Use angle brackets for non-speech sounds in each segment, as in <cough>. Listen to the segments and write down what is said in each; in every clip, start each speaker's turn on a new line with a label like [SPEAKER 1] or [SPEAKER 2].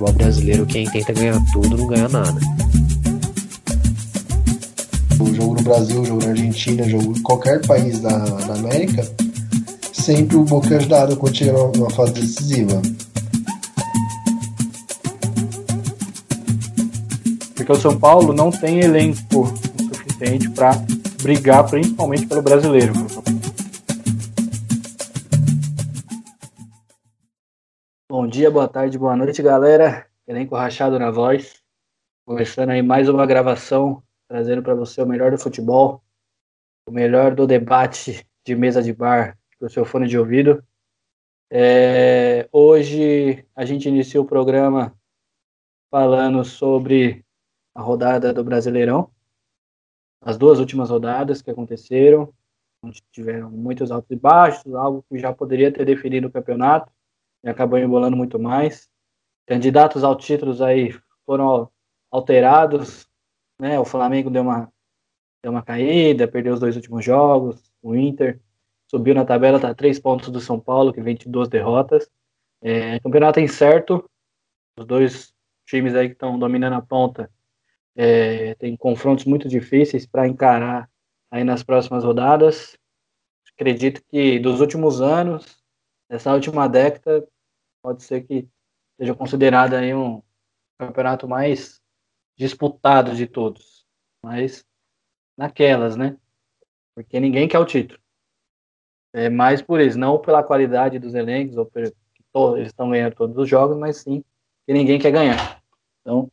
[SPEAKER 1] futebol brasileiro, quem tenta ganhar tudo não ganha nada.
[SPEAKER 2] O jogo no Brasil, o jogo na Argentina, o jogo em qualquer país da, da América, sempre o Boca é ajudado quando chega numa fase decisiva.
[SPEAKER 3] Porque o São Paulo não tem elenco o suficiente para brigar principalmente pelo brasileiro. Dia, boa tarde, boa noite, galera. Elenco rachado na voz. Começando aí mais uma gravação, trazendo para você o melhor do futebol, o melhor do debate de mesa de bar para o seu fone de ouvido. É, hoje a gente inicia o programa falando sobre a rodada do Brasileirão, as duas últimas rodadas que aconteceram, onde tiveram muitos altos e baixos, algo que já poderia ter definido o campeonato e acabou embolando muito mais. Candidatos ao títulos aí foram alterados, né? O Flamengo deu uma deu uma caída, perdeu os dois últimos jogos, o Inter subiu na tabela, está três pontos do São Paulo, que vem de duas derrotas. É, campeonato incerto, os dois times aí que estão dominando a ponta é, tem confrontos muito difíceis para encarar aí nas próximas rodadas. Acredito que dos últimos anos, essa última década, pode ser que seja considerada aí um campeonato mais disputado de todos. Mas naquelas, né? Porque ninguém quer o título. É mais por isso, não pela qualidade dos elencos, ou por, eles estão ganhando todos os jogos, mas sim que ninguém quer ganhar. Então,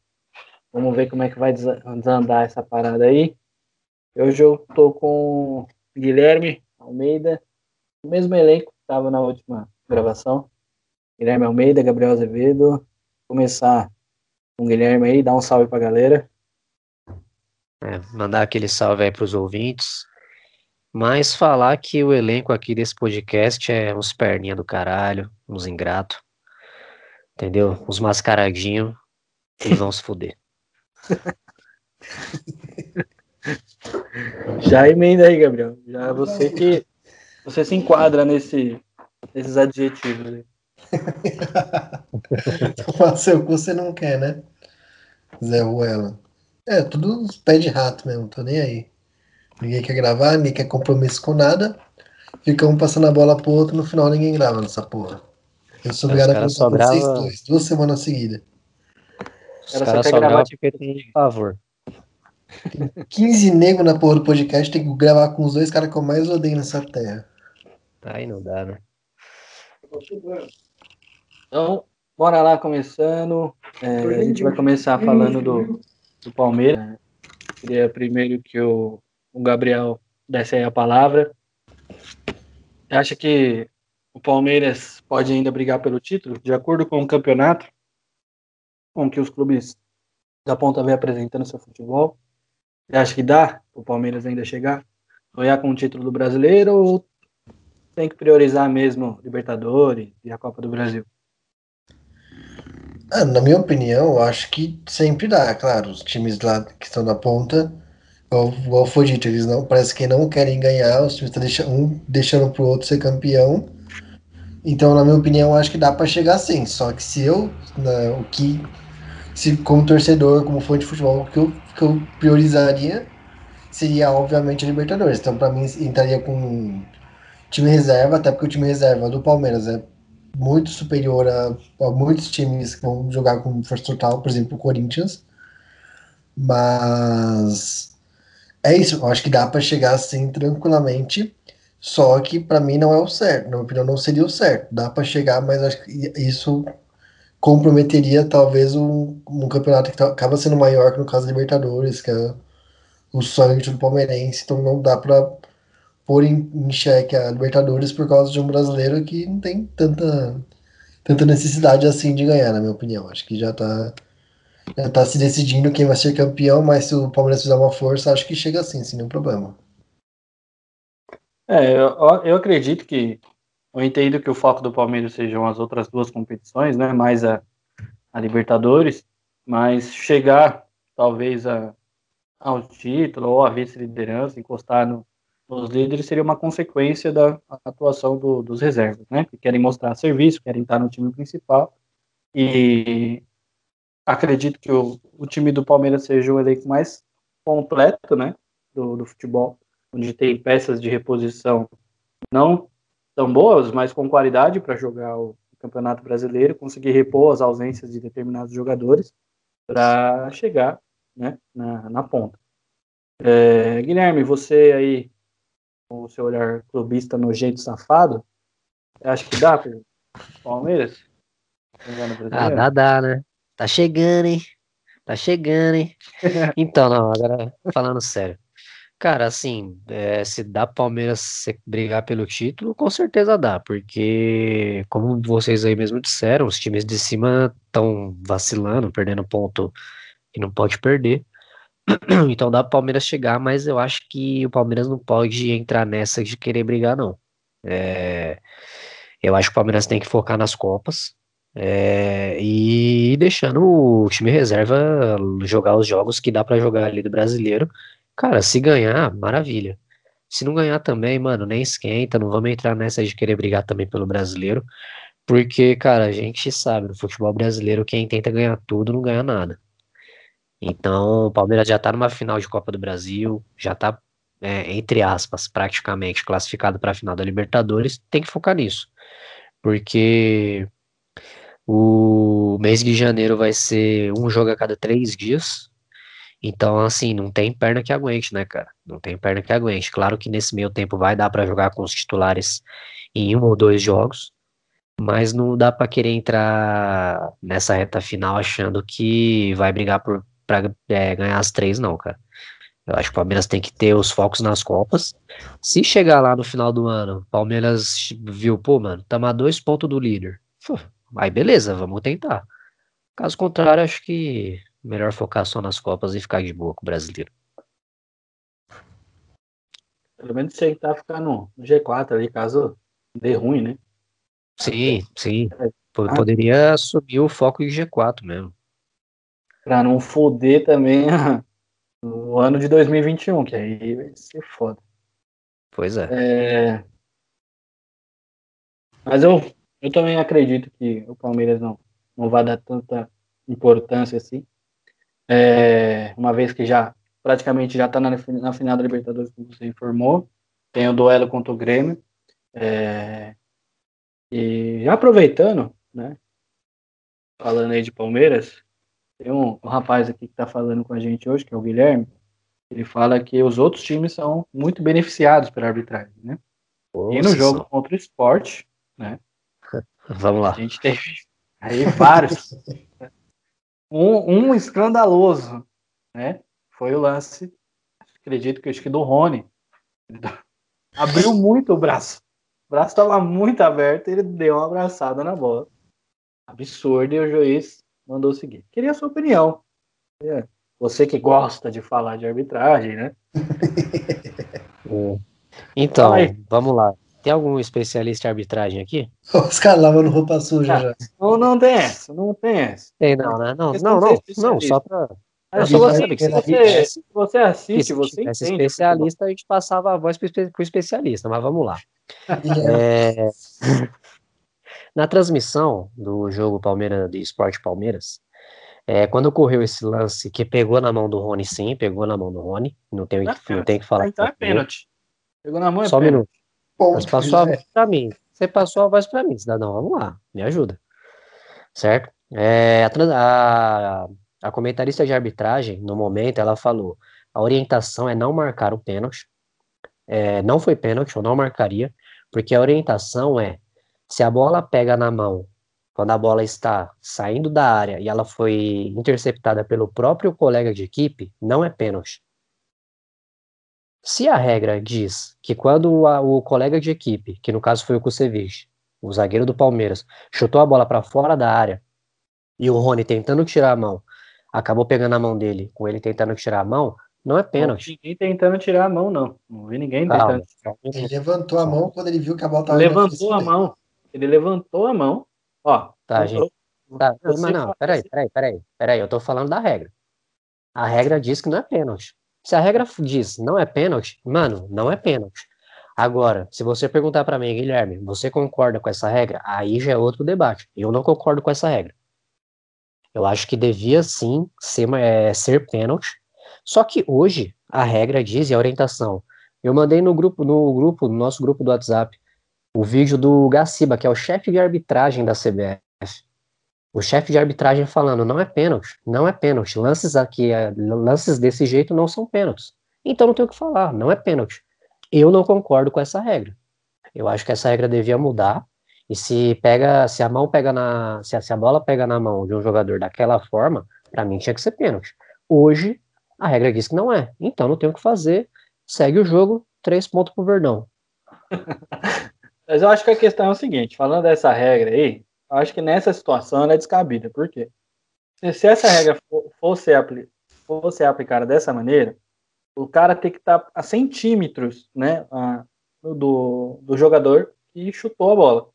[SPEAKER 3] Vamos ver como é que vai desandar essa parada aí. Hoje eu tô com Guilherme Almeida, o mesmo elenco que estava na última gravação. Guilherme Almeida, Gabriel Azevedo. Começar com o Guilherme aí, dar um salve pra galera.
[SPEAKER 1] É, mandar aquele salve aí pros ouvintes. Mas falar que o elenco aqui desse podcast é uns perninha do caralho, uns ingrato. Entendeu? Uns mascaradinhos e vão se fuder. <laughs>
[SPEAKER 3] Já emenda aí, Gabriel. Já você que você se enquadra nesse, nesses adjetivos. Né?
[SPEAKER 2] Fazer o que você não quer, né? Zé Ruela. É, tudo pés de rato mesmo, tô nem aí. Ninguém quer gravar, ninguém quer compromisso com nada. Fica um passando a bola pro outro, no final ninguém grava nessa porra. Eu sou obrigado a contar grava... vocês dois, duas semanas seguidas.
[SPEAKER 1] Os caras cara só gravam porque tem favor.
[SPEAKER 2] Tem 15 negros na porra do podcast, tem que gravar com os dois caras que eu mais odeio nessa terra.
[SPEAKER 1] Aí não dá, né?
[SPEAKER 3] Então, bora lá começando. É, a gente vai começar falando do, do Palmeiras. Queria primeiro que o, o Gabriel desse aí a palavra. Acha que o Palmeiras pode ainda brigar pelo título? De acordo com o campeonato, com que os clubes da ponta vem apresentando seu futebol. Você acha que dá o Palmeiras ainda chegar? Sonhar com o título do brasileiro ou tem que priorizar mesmo Libertadores e a Copa do Brasil?
[SPEAKER 2] Ah, na minha opinião, eu acho que sempre dá, claro. Os times lá que estão na ponta, igual, foi dito, eles não parece que não querem ganhar, os times estão deixando, um deixando pro outro ser campeão. Então, na minha opinião, eu acho que dá para chegar sim. Só que se eu, né, o que se como torcedor, como fã de futebol, o que eu, que eu priorizaria seria, obviamente, a Libertadores. Então, para mim, entraria com time reserva, até porque o time reserva do Palmeiras é muito superior a, a muitos times que vão jogar com força total, por exemplo, o Corinthians. Mas é isso, eu acho que dá para chegar assim tranquilamente. Só que para mim não é o certo, na minha opinião não seria o certo. Dá para chegar, mas acho que isso comprometeria talvez um, um campeonato que tá, acaba sendo maior que no caso da Libertadores, que é o sonho do palmeirense, então não dá para pôr em, em xeque a Libertadores por causa de um brasileiro que não tem tanta, tanta necessidade assim de ganhar, na minha opinião. Acho que já está já tá se decidindo quem vai ser campeão, mas se o Palmeiras fizer uma força, acho que chega assim, sem nenhum problema.
[SPEAKER 3] É, eu, eu acredito que eu entendo que o foco do Palmeiras sejam as outras duas competições, né? Mais a, a Libertadores, mas chegar talvez a, ao título ou a vice-liderança, encostar no, nos líderes seria uma consequência da atuação do, dos reservas, né? Que querem mostrar serviço, querem estar no time principal e acredito que o, o time do Palmeiras seja o elenco mais completo, né, do, do futebol, onde tem peças de reposição não tão boas, mas com qualidade para jogar o Campeonato Brasileiro, conseguir repor as ausências de determinados jogadores para chegar né, na, na ponta. É, Guilherme, você aí, com o seu olhar clubista nojento safado, acho que dá para o Palmeiras?
[SPEAKER 1] Ah, dá, dá, né? Tá chegando, hein? Tá chegando, hein? <laughs> Então, não, agora falando sério. Cara, assim, é, se dá pro Palmeiras brigar pelo título, com certeza dá, porque, como vocês aí mesmo disseram, os times de cima estão vacilando, perdendo ponto que não pode perder. <clears throat> Então dá pro Palmeiras chegar, mas eu acho que o Palmeiras não pode entrar nessa de querer brigar, não. É, eu acho que o Palmeiras tem que focar nas Copas é, e deixando o time reserva jogar os jogos que dá para jogar ali do brasileiro Cara, se ganhar, maravilha. Se não ganhar também, mano, nem esquenta, não vamos entrar nessa de querer brigar também pelo brasileiro, porque, cara, a gente sabe, no futebol brasileiro, quem tenta ganhar tudo não ganha nada. Então, o Palmeiras já tá numa final de Copa do Brasil, já tá, é, entre aspas, praticamente classificado para a final da Libertadores, tem que focar nisso. Porque o mês de janeiro vai ser um jogo a cada três dias, então, assim, não tem perna que aguente, né, cara? Não tem perna que aguente. Claro que nesse meio tempo vai dar para jogar com os titulares em um ou dois jogos, mas não dá para querer entrar nessa reta final achando que vai brigar por para é, ganhar as três, não, cara. Eu acho que o Palmeiras tem que ter os focos nas Copas. Se chegar lá no final do ano, Palmeiras viu, pô, mano, estamos a dois pontos do líder. Aí beleza, vamos tentar. Caso contrário, acho que Melhor focar só nas Copas e ficar de boa com o brasileiro.
[SPEAKER 3] Pelo menos tentar ficar no, G4 ali, caso dê ruim, né?
[SPEAKER 1] Sim, sim. Ah. Poderia subir o foco em G4 mesmo.
[SPEAKER 3] Pra não foder também <laughs> o ano de 2021, que aí vai ser foda.
[SPEAKER 1] Pois é.
[SPEAKER 3] é... Mas eu, eu também acredito que o Palmeiras não, não vai dar tanta importância assim. É, uma vez que já praticamente já está na, na, final da Libertadores, como você informou, tem o duelo contra o Grêmio. É, e já aproveitando, né, falando aí de Palmeiras, tem um, um rapaz aqui que está falando com a gente hoje, que é o Guilherme, ele fala que os outros times são muito beneficiados pela arbitragem, né? e no jogo contra o esporte, né? <laughs>
[SPEAKER 1] Vamos lá.
[SPEAKER 3] A gente teve aí vários um, um escandaloso, né? Foi o lance, acredito que acho que do Rony. <laughs> Abriu muito o braço. O braço estava muito aberto e ele deu uma abraçada na bola. Absurdo, e o juiz mandou seguir. Queria a sua opinião. É, você que gosta de falar de arbitragem, né? <laughs>
[SPEAKER 1] Então, vamos lá. Tem algum especialista em arbitragem aqui? <laughs>
[SPEAKER 2] Os caras lavando roupa suja ah, já.
[SPEAKER 3] Não, não tem essa, não tem essa.
[SPEAKER 1] Tem não, né? Não, não, não, não, só pra.
[SPEAKER 3] Se você, se você, se você assiste, você
[SPEAKER 1] entende. especialista, a gente passava a voz para o especialista, mas vamos lá. <laughs> é... Na transmissão do jogo Palmeiras de Esporte Palmeiras, é, quando ocorreu esse lance que pegou na mão do Rony, sim, pegou na mão do Rony, não tem, não, não tem que falar.
[SPEAKER 3] Então é pênalti. Pegou na mão é
[SPEAKER 1] Só um minuto. Ponto, Você passou a voz para mim. Você passou a voz para mim, cidadão. Vamos lá, me ajuda. Certo? É, a, a, a comentarista de arbitragem, no momento, ela falou: a orientação é não marcar o pênalti. É, não foi pênalti, eu não marcaria, porque a orientação é: se a bola pega na mão, quando a bola está saindo da área e ela foi interceptada pelo próprio colega de equipe, não é pênalti. Se a regra diz que quando o, o colega de equipe, que no caso foi o Kusevich, o zagueiro do Palmeiras, chutou a bola para fora da área e o Rony tentando tirar a mão, acabou pegando a mão dele, com ele tentando tirar a mão, não é pênalti.
[SPEAKER 3] Não, ninguém tentando tirar a mão, não. Não vi ninguém tentando
[SPEAKER 2] tirar. Ele levantou a mão quando ele viu que a bola
[SPEAKER 3] estava Levantou a mão. Ele levantou a mão. Ó.
[SPEAKER 1] Tá, gente. Tá, mas não, peraí, peraí, peraí, peraí, eu tô falando da regra. A regra diz que não é pênalti. Se a regra diz não é pênalti, mano, não é pênalti. Agora, se você perguntar para mim, Guilherme, você concorda com essa regra? Aí já é outro debate. Eu não concordo com essa regra. Eu acho que devia sim ser, é, ser pênalti. Só que hoje a regra diz e a orientação. Eu mandei no grupo, no grupo, no nosso grupo do WhatsApp, o vídeo do Gaciba, que é o chefe de arbitragem da CBF. O chefe de arbitragem falando, não é pênalti, não é pênalti. Lances aqui, é, lances desse jeito não são pênaltis. Então não tem o que falar, não é pênalti. Eu não concordo com essa regra. Eu acho que essa regra devia mudar. E se pega, se a mão pega na, se a, se a bola pega na mão de um jogador daquela forma, para mim tinha que ser pênalti. Hoje a regra diz que não é. Então não tem o que fazer. Segue o jogo, três pontos pro Verdão. <laughs>
[SPEAKER 3] Mas eu acho que a questão é o seguinte, falando dessa regra aí, eu acho que nessa situação ela é descabida. Por quê? Se, essa regra fosse aplicada dessa maneira, o cara tem que estar tá a centímetros né, a, do, do jogador que chutou a bola.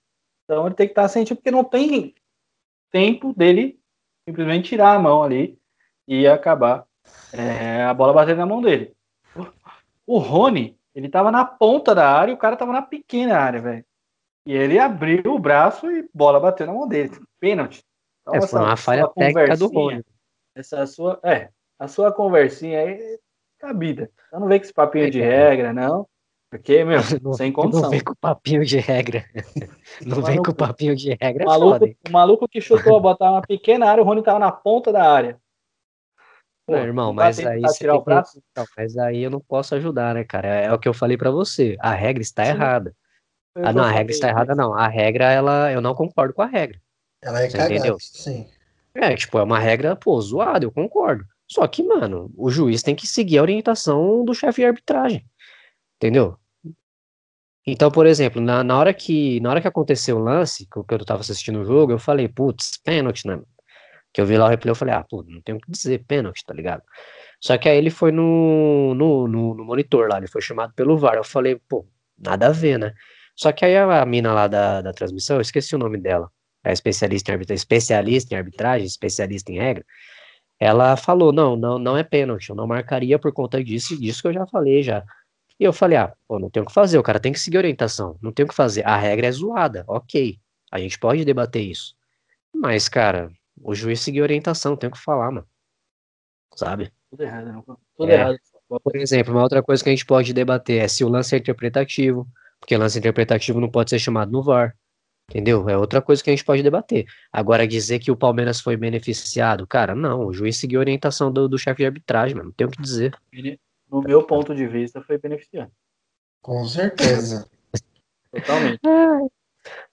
[SPEAKER 3] Então ele tem que estar tá a centímetros, porque não tem tempo dele simplesmente tirar a mão ali e acabar é, a bola batendo na mão dele. O Rony, ele tava na ponta da área e o cara tava na pequena área, velho. E ele abriu o braço e bola bateu na mão dele. Pênalti.
[SPEAKER 1] Então, é, foi uma falha técnica do Rony.
[SPEAKER 3] Essa sua, é, a sua conversinha aí é cabida. Então não vem com esse papinho é, de regra, não. Porque, meu, <laughs> não, sem condição.
[SPEAKER 1] Não vem com papinho de regra. <laughs> Não vem com papinho de regra.
[SPEAKER 3] O maluco, o maluco que chutou a botar uma pequena área, o Rony tava na ponta da área.
[SPEAKER 1] Pô, não, irmão, mas aí, tirar o braço? Que... Não, mas aí eu não posso ajudar, né, cara? É, é o que eu falei para você. A regra está Sim. errada. Eu ah, não, a regra está errada, não. A regra, ela, eu não concordo com a regra.
[SPEAKER 2] Ela é cagada, entendeu? sim.
[SPEAKER 1] É, tipo, é uma regra, pô, zoada, eu concordo. Só que, mano, o juiz tem que seguir a orientação do chefe de arbitragem. Entendeu? Então, por exemplo, na, na, hora que na hora que aconteceu o lance, que eu tava assistindo o jogo, eu falei, putz, pênalti, né? Que eu vi lá o replay, eu falei, ah, pô, não tem o que dizer, pênalti, tá ligado? Só que aí ele foi no, no, no, no, monitor lá, ele foi chamado pelo VAR. Eu falei, pô, nada a ver, né? Só que aí a, a mina lá da, da transmissão, eu esqueci o nome dela, é especialista em arbitragem, especialista em arbitragem, especialista em regra. Ela falou, não, não, não é pênalti, eu não marcaria por conta disso disso que eu já falei já. E eu falei, ah, pô, não tem o que fazer, o cara tem que seguir a orientação, não tem o que fazer. A regra é zoada, ok, a gente pode debater isso. Mas, cara, o juiz seguiu a orientação, tem o que falar, mano. Sabe?
[SPEAKER 3] Tudo errado, não. Tudo é. errado.
[SPEAKER 1] Por exemplo, uma outra coisa que a gente pode debater é se o lance é interpretativo, porque lance interpretativo não pode ser chamado no VAR. Entendeu? É outra coisa que a gente pode debater. Agora, dizer que o Palmeiras foi beneficiado, cara, não. O juiz seguiu a orientação do, do chefe de arbitragem, mano. Não tem o que dizer.
[SPEAKER 3] No meu ponto de vista, foi beneficiado.
[SPEAKER 2] Com certeza.
[SPEAKER 3] Totalmente. <laughs>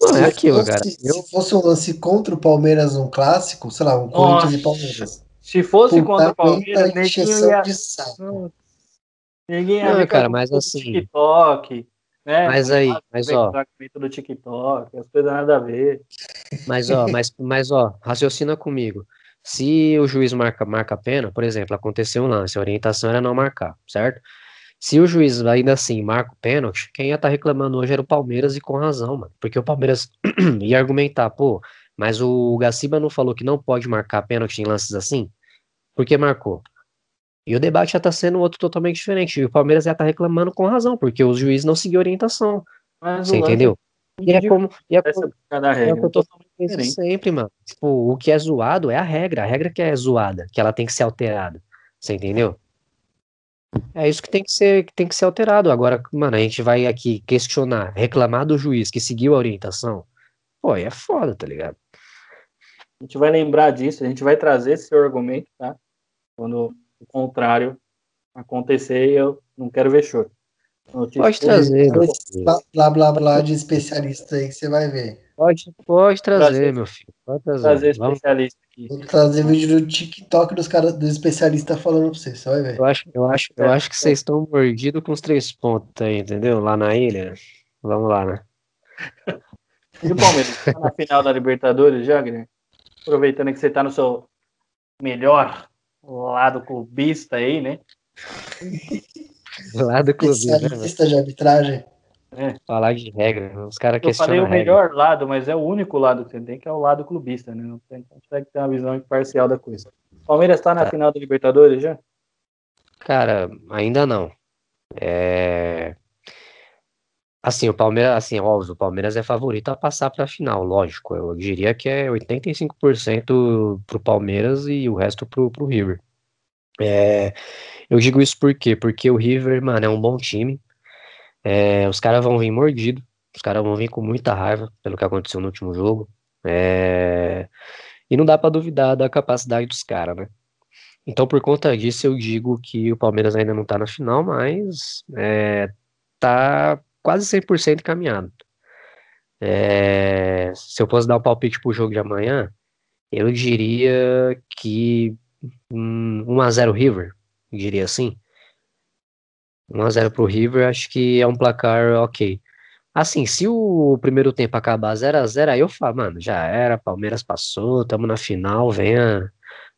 [SPEAKER 1] Não, é aquilo, fosse, cara.
[SPEAKER 2] Eu... Se fosse um lance contra o Palmeiras, um clássico, sei lá, um Corinthians e Palmeiras.
[SPEAKER 3] Se fosse Puta contra o Palmeiras, ninguém ia...
[SPEAKER 2] de saco.
[SPEAKER 3] Ninguém ia não,
[SPEAKER 1] cara, mas assim.
[SPEAKER 3] TikTok, né?
[SPEAKER 1] Mas aí, mas ó.
[SPEAKER 3] do TikTok, as coisas nada a ver.
[SPEAKER 1] Mas ó, mas, mas ó, raciocina comigo. Se o juiz marca, marca a pena, por exemplo, aconteceu um lance, a orientação era não marcar, certo? Se o juiz ainda assim marca o pênalti, quem ia estar tá reclamando hoje era o Palmeiras e com razão, mano. Porque o Palmeiras <clears throat> ia argumentar, pô, mas o Gaciba não falou que não pode marcar pênalti em lances assim? Porque marcou. E o debate já tá sendo outro totalmente diferente. E o Palmeiras já tá reclamando com razão, porque o juiz não seguiu a orientação. Mas Você entendeu? E é como. E é, como, é o que eu tô falando sempre, mano. Tipo, o que é zoado é a regra. A regra que é zoada, que ela tem que ser alterada. Você entendeu? É isso que tem que ser, que tem que ser alterado. Agora, mano, a gente vai aqui questionar, reclamar do juiz que seguiu a orientação. Pô, aí é foda, tá ligado?
[SPEAKER 3] A gente vai lembrar disso, a gente vai trazer esse argumento, tá? Quando o contrário acontecer, eu não quero ver choro.
[SPEAKER 1] Pode trazer.
[SPEAKER 2] Blá, blá, blá de especialista aí que você vai ver.
[SPEAKER 1] Pode, pode trazer, trazer, meu filho. Pode trazer.
[SPEAKER 3] Trazer especialista aqui.
[SPEAKER 2] Vou trazer vídeo do TikTok dos caras do especialista falando pra você, você vai ver.
[SPEAKER 1] Eu acho, eu acho, eu acho que vocês estão mordidos com os três pontos aí, entendeu? Lá na ilha. Vamos lá, né? <laughs>
[SPEAKER 3] E o Palmeiras? Tá na final da Libertadores já, Guilherme? Aproveitando que você tá no seu melhor lado clubista aí, né? <laughs>
[SPEAKER 1] lado clubista.
[SPEAKER 2] Especialista de arbitragem.
[SPEAKER 1] É. Falar de regra, os caras
[SPEAKER 3] questionam. Eu falei o melhor lado, mas é o único lado que você tem, que é o lado clubista, né? Não tem, consegue ter uma visão imparcial da coisa. Palmeiras está na tá. final da Libertadores já?
[SPEAKER 1] Cara, ainda não. É... Assim, o Palmeiras, assim, óbvio, o Palmeiras é favorito a passar para a final, lógico. Eu diria que é 85% pro Palmeiras e o resto pro, pro River. É, eu digo isso por quê? Porque o River, mano, é um bom time. É, os caras vão vir mordido, os caras vão vir com muita raiva pelo que aconteceu no último jogo. É, e não dá para duvidar da capacidade dos caras, né? Então, por conta disso, eu digo que o Palmeiras ainda não tá na final, mas é, tá quase 100% caminhado. É, se eu fosse dar um palpite pro jogo de amanhã, eu diria que um, 1x0 River, diria assim. 1x0 pro River, acho que é um placar ok. Assim, se o primeiro tempo acabar 0x0, aí eu falo, mano, já era, Palmeiras passou, tamo na final, venha,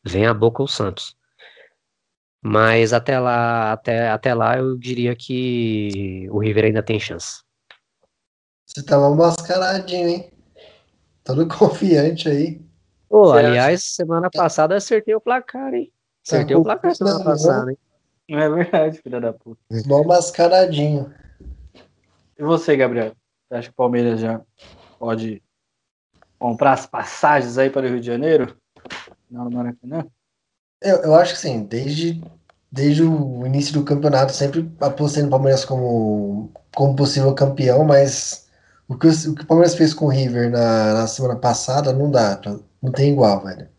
[SPEAKER 1] venha a boca o Santos. Mas até lá, até, até lá eu diria que o River ainda tem chance.
[SPEAKER 2] Você tava mascaradinho, hein? Todo <laughs> confiante aí.
[SPEAKER 1] Pô, aliás, acha? semana passada acertei o placar, hein? Tá acertei tá o placar semana passada, hein?
[SPEAKER 3] Não <laughs> é verdade, filha da puta.
[SPEAKER 2] Mó mascaradinho.
[SPEAKER 3] E você, Gabriel? Você acha que o Palmeiras já pode comprar as passagens aí para o Rio de Janeiro? Não, no Maracanã?
[SPEAKER 2] Eu, eu acho que sim, desde, desde o início do campeonato, sempre apostei no Palmeiras como, como possível campeão, mas o que, o, que o Palmeiras fez com o River na, na semana passada não dá, não tem igual, velho.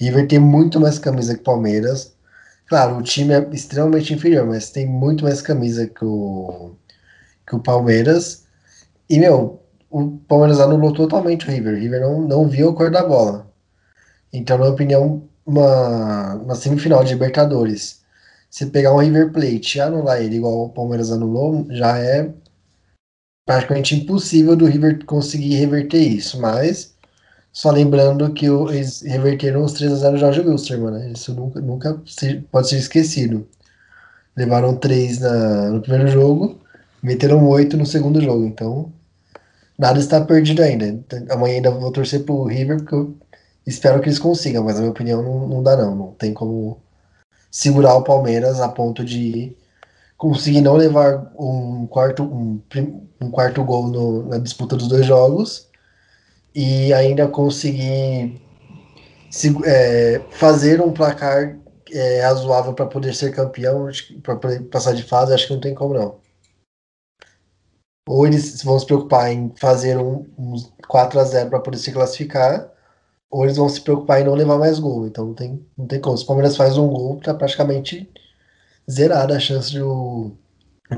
[SPEAKER 2] O River tem muito mais camisa que o Palmeiras. Claro, o time é extremamente inferior, mas tem muito mais camisa que o, que o Palmeiras. E, meu, o Palmeiras anulou totalmente o River. O River não, não viu a cor da bola. Então, na minha opinião, uma, uma semifinal de Libertadores, se pegar um River Plate e anular ele igual o Palmeiras anulou, já é praticamente impossível do River conseguir reverter isso. Mas, só lembrando que eles reverteram os 3 a 0 Jorge Wilstermann, né? Isso nunca, nunca pode ser esquecido. Levaram 3 na, no primeiro jogo, meteram 8 no segundo jogo. Então, nada está perdido ainda. Amanhã ainda vou torcer pro River, porque eu Espero que eles consigam, mas na minha opinião não, não dá não. Não tem como segurar o Palmeiras a ponto de conseguir não levar um quarto, um, um quarto gol no, na disputa dos dois jogos e ainda conseguir se, é, fazer um placar é, razoável para poder ser campeão, para passar de fase, acho que não tem como não. Ou eles vão se preocupar em fazer um, um 4 a 0 para poder se classificar, ou eles vão se preocupar em não levar mais gol. Então não tem, não tem como. Se o Palmeiras faz um gol, tá praticamente zerada a chance de o,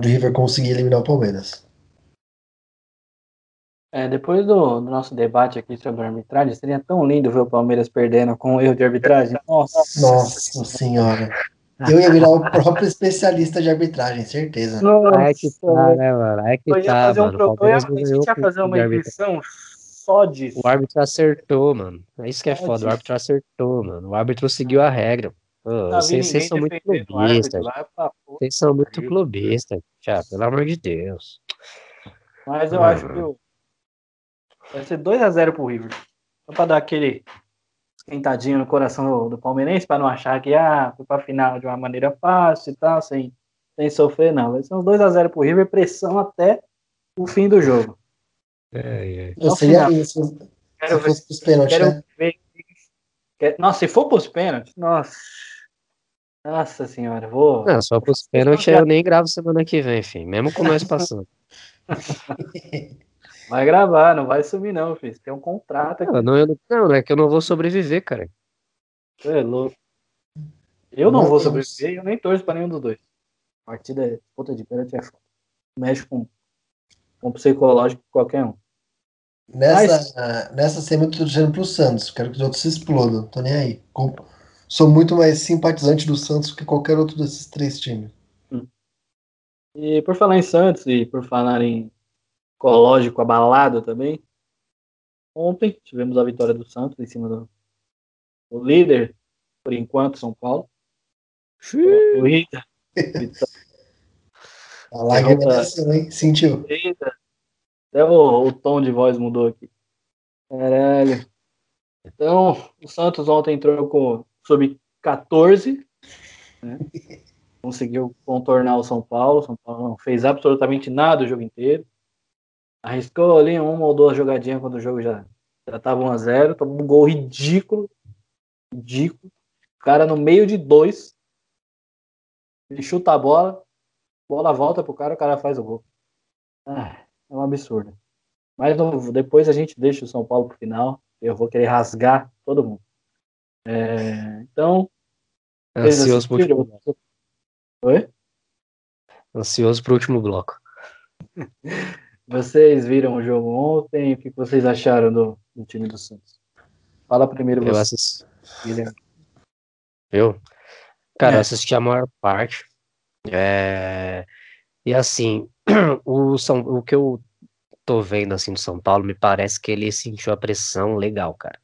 [SPEAKER 2] de o River conseguir eliminar o Palmeiras.
[SPEAKER 3] É, depois do, do, nosso debate aqui sobre a arbitragem, seria tão lindo ver o Palmeiras perdendo com um erro de arbitragem. <laughs>
[SPEAKER 2] Nossa, Nossa senhora. Eu ia virar o próprio especialista de arbitragem, certeza.
[SPEAKER 1] Nossa, é que tá, né, mano? É que
[SPEAKER 3] eu ia
[SPEAKER 1] tá,
[SPEAKER 3] fazer um
[SPEAKER 1] mano.
[SPEAKER 3] Pro... Eu ia, fazer uma edição só disso.
[SPEAKER 1] O árbitro acertou, mano. É isso que é só foda. Disso. O árbitro acertou, mano. O árbitro seguiu a regra. Pô, vocês, vocês são muito clubistas. Vocês são muito clubistas, pelo amor de Deus.
[SPEAKER 3] Mas eu acho que vai ser 2x0 pro River. Só pra dar aquele esquentadinho no coração do, do palmeirense, pra não achar que ah, foi pra final de uma maneira fácil e tal, sem, sem sofrer, não. Vai ser uns 2x0 pro River, pressão até o fim do jogo.
[SPEAKER 1] É, é.
[SPEAKER 2] Eu seria isso. Quero se fosse pros pênaltis, né? Ver.
[SPEAKER 3] Nossa, se for pros pênaltis, nossa. Nossa senhora, vou.
[SPEAKER 1] Não, só pros pênaltis eu nem gravo semana que vem, enfim. Mesmo com nós passando. <laughs>
[SPEAKER 3] Vai gravar, não vai sumir, não, filho. Tem um contrato aqui.
[SPEAKER 1] Não, não, eu, não, é que eu não vou sobreviver, cara.
[SPEAKER 3] Você é louco. Eu não, não vou sobreviver e eu nem torço pra nenhum dos dois. A partida é puta de pênalti é foda. Mexe com, com o psicológico de qualquer um.
[SPEAKER 2] Nessa, Mas... nessa semana eu tô torcendo pro Santos. Quero que os outros se explodam. Tô nem aí. Sou muito mais simpatizante do Santos que qualquer outro desses três times.
[SPEAKER 3] Hum. E por falar em Santos e por falar em psicológico abalado também, ontem tivemos a vitória do Santos em cima do, do líder, por enquanto, São Paulo.
[SPEAKER 2] O Inter. a lágrima desceu, hein? Sentiu.
[SPEAKER 3] Até o, o, tom de voz mudou aqui. Caralho. Então, o Santos ontem entrou com sub-14, né? conseguiu contornar o São Paulo. São Paulo não fez absolutamente nada o jogo inteiro. Arriscou ali uma ou duas jogadinhas quando o jogo já já tava 1x0, tomou um gol ridículo. Ridículo. O cara no meio de dois. Ele chuta a bola, bola volta pro cara, o cara faz o gol. Ah, é um absurdo. Mas depois a gente deixa o São Paulo pro final. Eu vou querer rasgar todo mundo. É, então.
[SPEAKER 1] Ansioso pro último bloco.
[SPEAKER 3] Oi?
[SPEAKER 1] Ansioso pro último bloco. <laughs>
[SPEAKER 3] Vocês viram o jogo ontem? O que vocês acharam do, do time do Santos? Fala primeiro
[SPEAKER 1] eu
[SPEAKER 3] você.
[SPEAKER 1] Assisti... Eu? Cara, é. eu assisti a maior parte. É... E assim, <clears throat> o, São... o que eu tô vendo assim do São Paulo, me parece que ele sentiu a pressão legal, cara.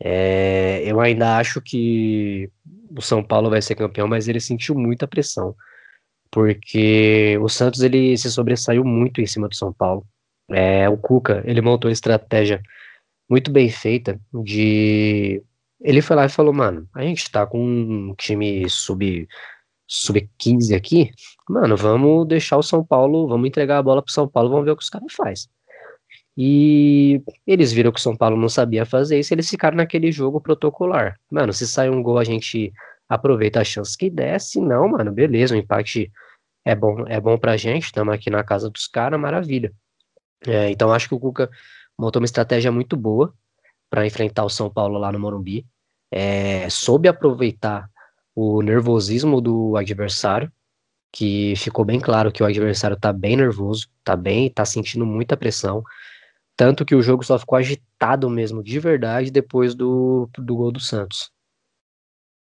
[SPEAKER 1] É... Eu ainda acho que o São Paulo vai ser campeão, mas ele sentiu muita pressão porque o Santos ele se sobressaiu muito em cima do São Paulo. É, o Cuca ele montou uma estratégia muito bem feita de ele foi lá e falou, mano, a gente tá com um time sub sub 15 aqui, mano, vamos deixar o São Paulo, vamos entregar a bola pro São Paulo, vamos ver o que os caras faz. E eles viram que o São Paulo não sabia fazer isso, eles ficaram naquele jogo protocolar. Mano, se sai um gol, a gente aproveita a chance que der, se não, mano, beleza, o empate é bom, é bom pra gente, estamos aqui na casa dos caras, maravilha. É, então acho que o Cuca montou uma estratégia muito boa para enfrentar o São Paulo lá no Morumbi. É, soube aproveitar o nervosismo do adversário, que ficou bem claro que o adversário tá bem nervoso, tá bem, tá sentindo muita pressão. Tanto que o jogo só ficou agitado mesmo, de verdade, depois do, do gol do Santos.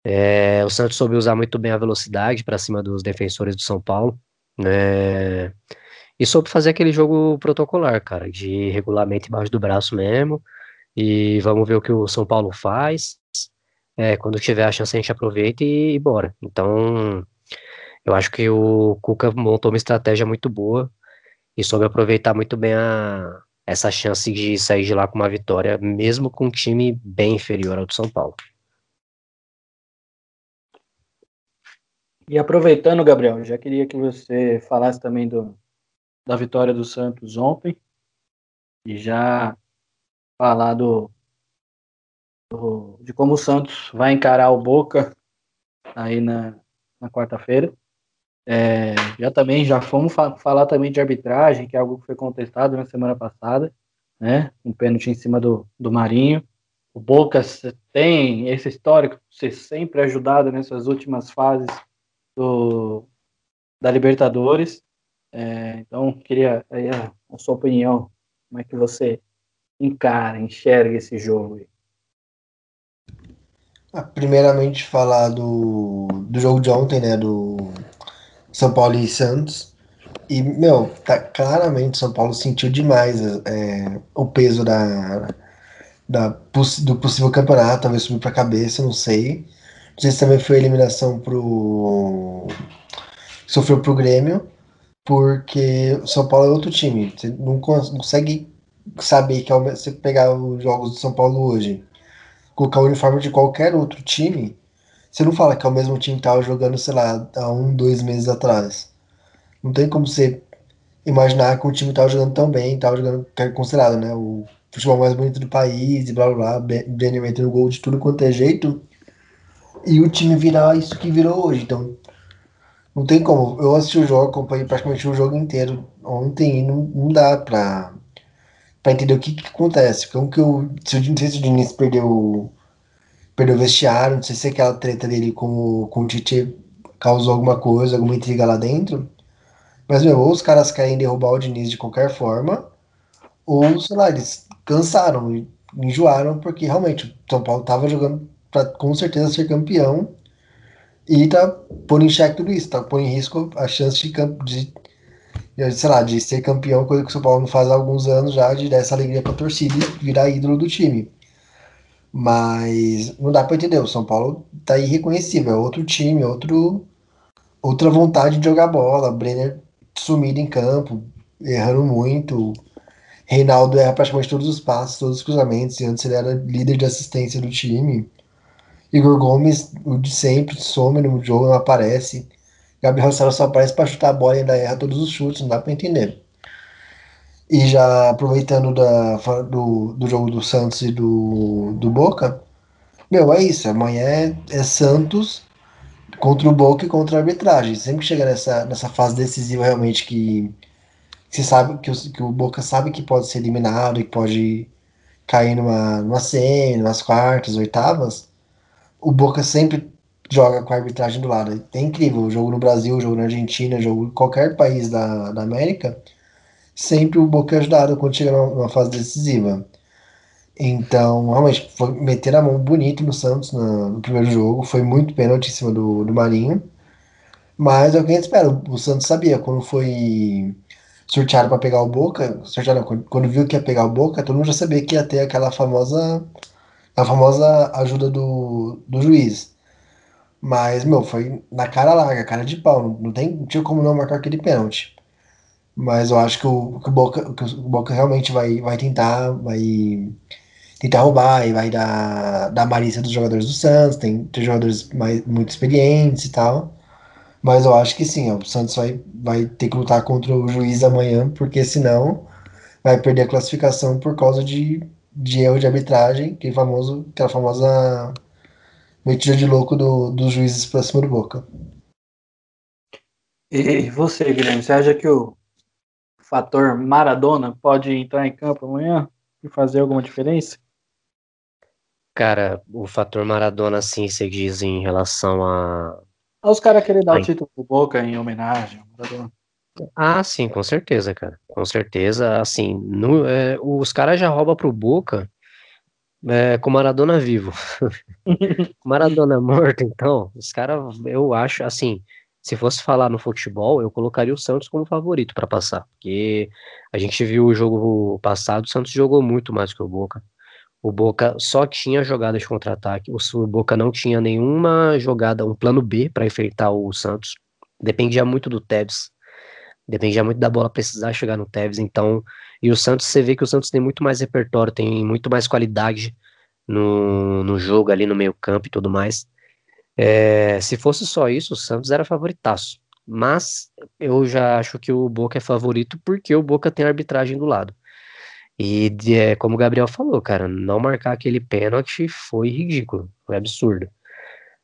[SPEAKER 1] É, o Santos soube usar muito bem a velocidade para cima dos defensores do São Paulo. É, e soube fazer aquele jogo protocolar, cara, de regulamento embaixo do braço mesmo. E vamos ver o que o São Paulo faz. É, quando tiver a chance, a gente aproveita e, e bora. Então, eu acho que o Cuca montou uma estratégia muito boa e soube aproveitar muito bem a, essa chance de sair de lá com uma vitória, mesmo com um time bem inferior ao do São Paulo.
[SPEAKER 3] E aproveitando, Gabriel, já queria que você falasse também do, da vitória do Santos ontem e já falar do, do, de como o Santos vai encarar o Boca aí na, na quarta-feira. É, já também já fomos fa falar também de arbitragem, que é algo que foi contestado na semana passada, né? Um pênalti em cima do, do Marinho. O Boca tem esse histórico de ser sempre ajudado nessas últimas fases do, da Libertadores. É, então, queria aí a, a, sua opinião, como é que você encara, enxerga esse jogo aí?
[SPEAKER 2] Ah, primeiramente, falar do, do jogo de ontem, né, do São Paulo e Santos. E, meu, tá, claramente São Paulo sentiu demais é, o peso da, da, do possível campeonato, talvez subir pra cabeça, não sei. Não sei se também foi eliminação pro. Sofreu pro Grêmio, porque o São Paulo é outro time. Você não consegue saber que ao você pegar os jogos do São Paulo hoje, colocar o uniforme de qualquer outro time, você não fala que é o mesmo time que tava jogando, sei lá, há um, dois meses atrás. Não tem como você imaginar que o time tava jogando tão bem, tava jogando, que é considerado, né, o futebol mais bonito do país e blá blá blá, Brenner metendo gol de tudo quanto é jeito e o time virar isso que virou hoje. Então, não tem como. Eu assisti o jogo, acompanhei praticamente o jogo inteiro ontem e não, não dá pra, pra entender o que, que acontece. Como que eu. Se, não sei se o Diniz perdeu, perdeu o vestiário, não sei se aquela treta dele com, com o Tite causou alguma coisa, alguma intriga lá dentro. Mas, meu, ou os caras querem derrubar o Diniz de qualquer forma, ou, sei lá, eles cansaram, enjoaram, porque realmente o São Paulo tava jogando para com certeza ser campeão e tá pondo em xeque tudo isso, tá pondo em risco a chance de, de, sei lá, de ser campeão, coisa que o São Paulo não faz há alguns anos já, de dar essa alegria pra torcida e virar ídolo do time. Mas não dá para entender, o São Paulo tá irreconhecível, é outro time, outro, outra vontade de jogar bola, Brenner sumido em campo, errando muito, Reinaldo erra praticamente todos os passos, todos os cruzamentos, e antes ele era líder de assistência do time. Igor Gomes, o de sempre, some no jogo, não aparece. Gabriel Sara só aparece para chutar a bola e ainda erra todos os chutes, não dá para entender. E já aproveitando da, do, do jogo do Santos e do, do Boca, meu, é isso. Amanhã é, é Santos contra o Boca e contra a arbitragem. Sempre chega nessa, nessa fase decisiva realmente que, que sabe que o, que o Boca sabe que pode ser eliminado e que pode cair numa, numa semi, quartas, oitavas. O Boca sempre joga com a arbitragem do lado. É incrível. O jogo no Brasil, jogo na Argentina, jogo em qualquer país da, da América sempre o Boca é ajudado quando chega numa fase decisiva. Então, realmente, foi meter a mão bonito no Santos no, no primeiro jogo. Foi muito pênalti em cima do, do Marinho. Mas é o que a gente espera. O Santos sabia quando foi sorteado para pegar o Boca. Sorteado, quando viu que ia pegar o Boca, todo mundo já sabia que ia ter aquela famosa, a famosa ajuda do, do juiz. Mas, meu, foi na cara larga, cara de pau. Não, tem, não tinha como não marcar aquele pênalti. Mas eu acho que o, que o, Boca, que o Boca realmente vai, vai tentar, vai tentar roubar e vai dar, dar malícia dos jogadores do Santos, tem, tem jogadores mais, muito experientes e tal. Mas eu acho que sim, o Santos vai, vai ter que lutar contra o juiz amanhã, porque senão vai perder a classificação por causa de, de erro de arbitragem, que famoso, aquela famosa metida de louco do, dos juízes pra cima do Boca.
[SPEAKER 3] E você, Guilherme, você acha que o fator Maradona pode entrar em campo amanhã e fazer alguma diferença?
[SPEAKER 1] Cara, o fator Maradona, sim, você diz em relação a.
[SPEAKER 3] Os caras querem dar Ai. o título pro Boca em homenagem ao Maradona.
[SPEAKER 1] Ah, sim, com certeza, cara. Com certeza, assim, no, é, os caras já roubam pro Boca é, com Maradona vivo. <laughs> Maradona morto, então, os caras, eu acho, assim, se fosse falar no futebol, eu colocaria o Santos como favorito para passar, porque a gente viu o jogo passado, o Santos jogou muito mais que o Boca. O Boca só tinha jogadas de contra-ataque, o Boca não tinha nenhuma jogada, um plano B para enfrentar o Santos. Dependia muito do Tevez. Dependia muito da bola precisar chegar no Tevez, então, e o Santos, você vê que o Santos tem muito mais repertório, tem muito mais qualidade no, no jogo ali no meio-campo e tudo mais. É, se fosse só isso, o Santos era favoritaço. Mas eu já acho que o Boca é favorito porque o Boca tem a arbitragem do lado. E é, como o Gabriel falou, cara, não marcar aquele pênalti foi ridículo, foi absurdo.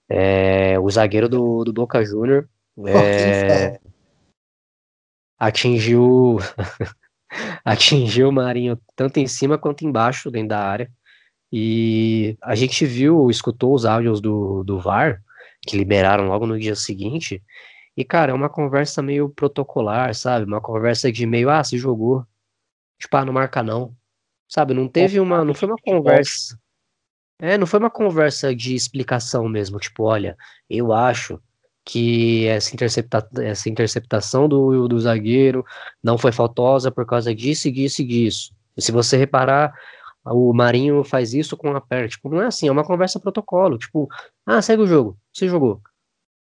[SPEAKER 1] É, o zagueiro do, do Boca Júnior é, atingiu <laughs> atingiu o Marinho tanto em cima quanto embaixo dentro da área. E a gente viu, escutou os áudios do, do VAR, que liberaram logo no dia seguinte, e, cara, é uma conversa meio protocolar, sabe? Uma conversa de meio, ah, se jogou. Tipo, ah, não marca não. Sabe? Não teve uma. Não foi uma conversa. É, não foi uma conversa de explicação mesmo. Tipo, olha, eu acho que essa, intercepta, essa interceptação do, do zagueiro não foi faltosa por causa disso, disso e disso. E se você reparar, o Marinho faz isso com a perna. Tipo, não é assim, é uma conversa protocolo. Tipo, ah, segue o jogo. Você jogou.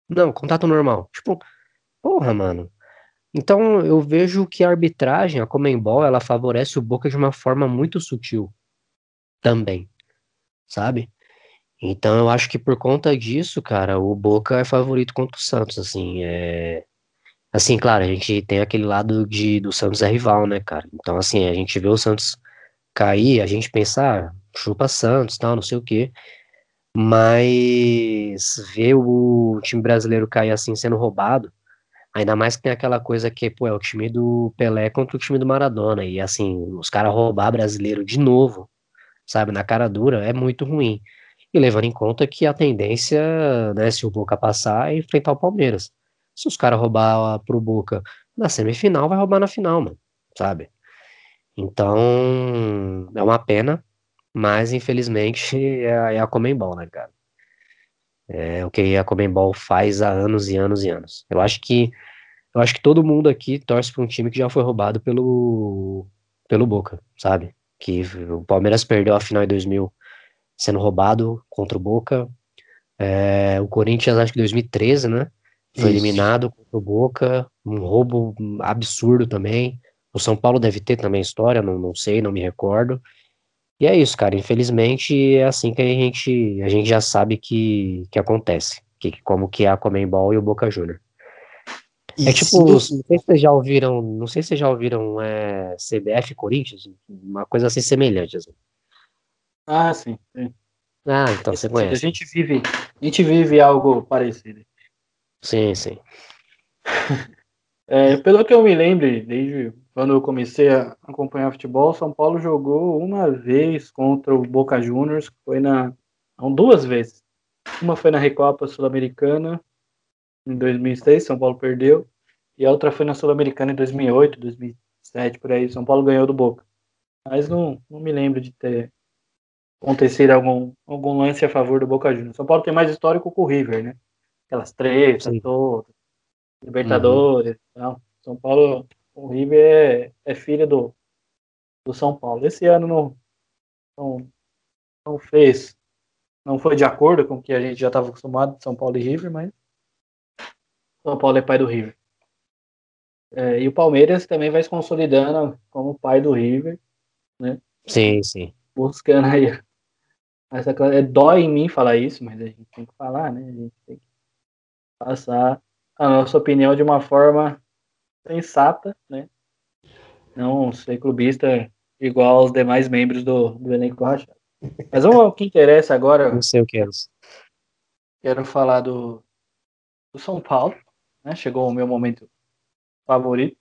[SPEAKER 1] Não, contato normal. Tipo, porra, mano. Então eu vejo que a arbitragem, a Comembol, ela favorece o Boca de uma forma muito sutil. Também. Sabe? Então eu acho que por conta disso, cara, o Boca é favorito contra o Santos, assim, é... Assim, claro, a gente tem aquele lado de do Santos é rival, né, cara? Então, assim, a gente vê o Santos cair, a gente pensar, ah, chupa Santos, tal, não sei o quê. Mas ver o time brasileiro cair assim sendo roubado, ainda mais que tem aquela coisa que, pô, é o time do Pelé contra o time do Maradona, e assim, os caras roubar brasileiro de novo, sabe, na cara dura, é muito ruim. E levando em conta que a tendência, né, se o Boca passar, é enfrentar o Palmeiras. Se os caras roubar pro Boca na semifinal, vai roubar na final, mano, sabe? Então, é uma pena, mas infelizmente <laughs> é, a, é a Comembol, né, cara? É o que a Comembol faz há anos e anos e anos. Eu acho que eu acho que todo mundo aqui torce para um time que já foi roubado pelo pelo Boca, sabe? Que o Palmeiras perdeu a final em 2000 sendo roubado contra o Boca. É, o Corinthians, acho que em 2013, né? Foi Isso. eliminado contra o Boca, um roubo absurdo também. O São Paulo deve ter também história, não, não sei, não me recordo. E é isso, cara. Infelizmente é assim que a gente, a gente já sabe que, que acontece. Que, como que é a Comembol e o Boca Júnior. É tipo, não sei se vocês já ouviram, não sei se vocês já ouviram é, CBF Corinthians, uma coisa assim semelhante. Assim.
[SPEAKER 3] Ah, sim, sim.
[SPEAKER 1] Ah, então você conhece.
[SPEAKER 3] A gente vive, a gente vive algo parecido.
[SPEAKER 1] Sim, sim. <laughs>
[SPEAKER 3] É, pelo que eu me lembro, desde quando eu comecei a acompanhar futebol, São Paulo jogou uma vez contra o Boca Juniors, foi na. Não, duas vezes. Uma foi na Recopa Sul-Americana, em 2006, São Paulo perdeu, e a outra foi na Sul-Americana em 2008, 2007, por aí, São Paulo ganhou do Boca. Mas não, não me lembro de ter acontecido algum, algum lance a favor do Boca Juniors. São Paulo tem mais histórico com o River, né? Aquelas tretas todas, Libertadores, uhum. não. São Paulo, o River é, é filho do, do São Paulo. Esse ano não, não, não fez, não foi de acordo com o que a gente já estava acostumado, São Paulo e River, mas são Paulo é pai do River. É, e o Palmeiras também vai se consolidando como pai do River, né?
[SPEAKER 1] Sim, sim.
[SPEAKER 3] Buscando aí. Essa, é, dói em mim falar isso, mas a gente tem que falar, né? A gente tem que passar a nossa opinião de uma forma sensata, né? Não ser clubista igual aos demais membros do, do elenco rachado. Mas vamos ao que interessa agora.
[SPEAKER 1] Não sei o que é.
[SPEAKER 3] Quero falar do, do São Paulo né? Chegou o meu momento favorito.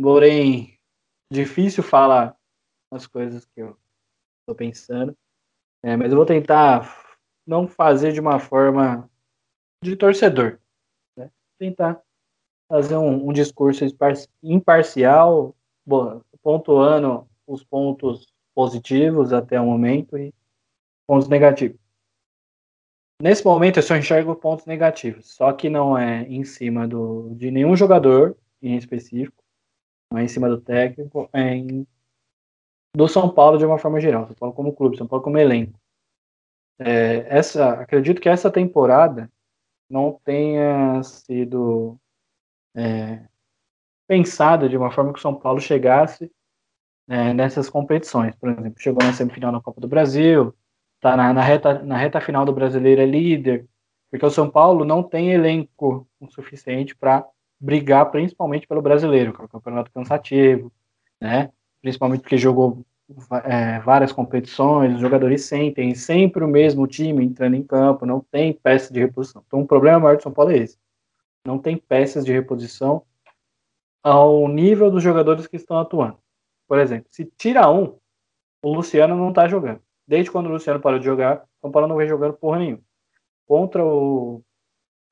[SPEAKER 3] Porém, difícil falar as coisas que eu estou pensando. É, mas eu vou tentar não fazer de uma forma de torcedor. Né? Tentar fazer um, um discurso imparcial, pontuando os pontos positivos até o momento e pontos negativos. Nesse momento eu só enxergo pontos negativos, só que não é em cima do, de nenhum jogador em específico, não é em cima do técnico, é em, do São Paulo de uma forma geral, São Paulo como clube, São Paulo como elenco. É, essa, acredito que essa temporada não tenha sido é, pensada de uma forma que o São Paulo chegasse é, nessas competições. Por exemplo, chegou na semifinal da Copa do Brasil, tá na, na, reta, na reta final do brasileiro é líder, porque o São Paulo não tem elenco o suficiente para brigar principalmente pelo brasileiro, que é um campeonato cansativo, né? Principalmente porque jogou é, várias competições, os jogadores sentem sempre o mesmo time entrando em campo, não tem peça de reposição. Então o problema maior do São Paulo é esse. Não tem peças de reposição ao nível dos jogadores que estão atuando. Por exemplo, se tira um, o Luciano não está jogando. Desde quando o Luciano parou de jogar, São Paulo não vem jogando porra nenhuma. Contra o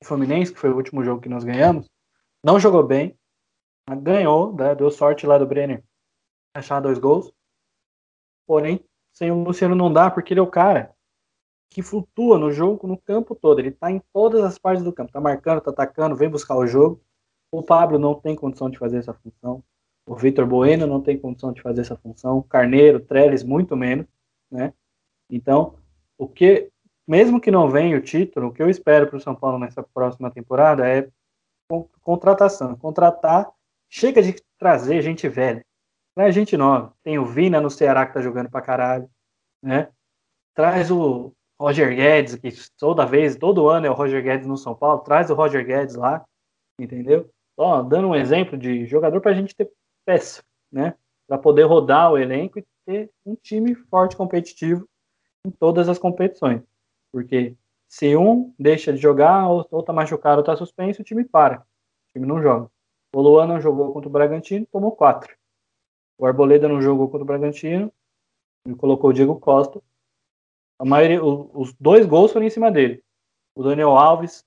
[SPEAKER 3] Fluminense, que foi o último jogo que nós ganhamos, não jogou bem, ganhou, né, deu sorte lá do Brenner achar dois gols. Porém, sem o Luciano não dá, porque ele é o cara que flutua no jogo, no campo todo. Ele tá em todas as partes do campo. Tá marcando, tá atacando, vem buscar o jogo. O Pablo não tem condição de fazer essa função. O Vitor Bueno não tem condição de fazer essa função. Carneiro, Trellis, muito menos, né? Então, o que, mesmo que não venha o título, o que eu espero para o São Paulo nessa próxima temporada é contratação. Contratar, chega de trazer gente velha. Traz gente nova. Tem o Vina no Ceará que tá jogando pra caralho, né? Traz o Roger Guedes, que toda vez, todo ano é o Roger Guedes no São Paulo. Traz o Roger Guedes lá, entendeu? Só dando um exemplo de jogador pra gente ter peça, né? Para poder rodar o elenco e ter um time forte, competitivo em todas as competições. Porque se um deixa de jogar, ou, ou tá machucado ou tá suspenso, o time para. O time não joga. O Luan não jogou contra o Bragantino, tomou quatro. O Arboleda não jogou contra o Bragantino, e colocou o Diego Costa. A maioria, os dois gols foram em cima dele. O Daniel Alves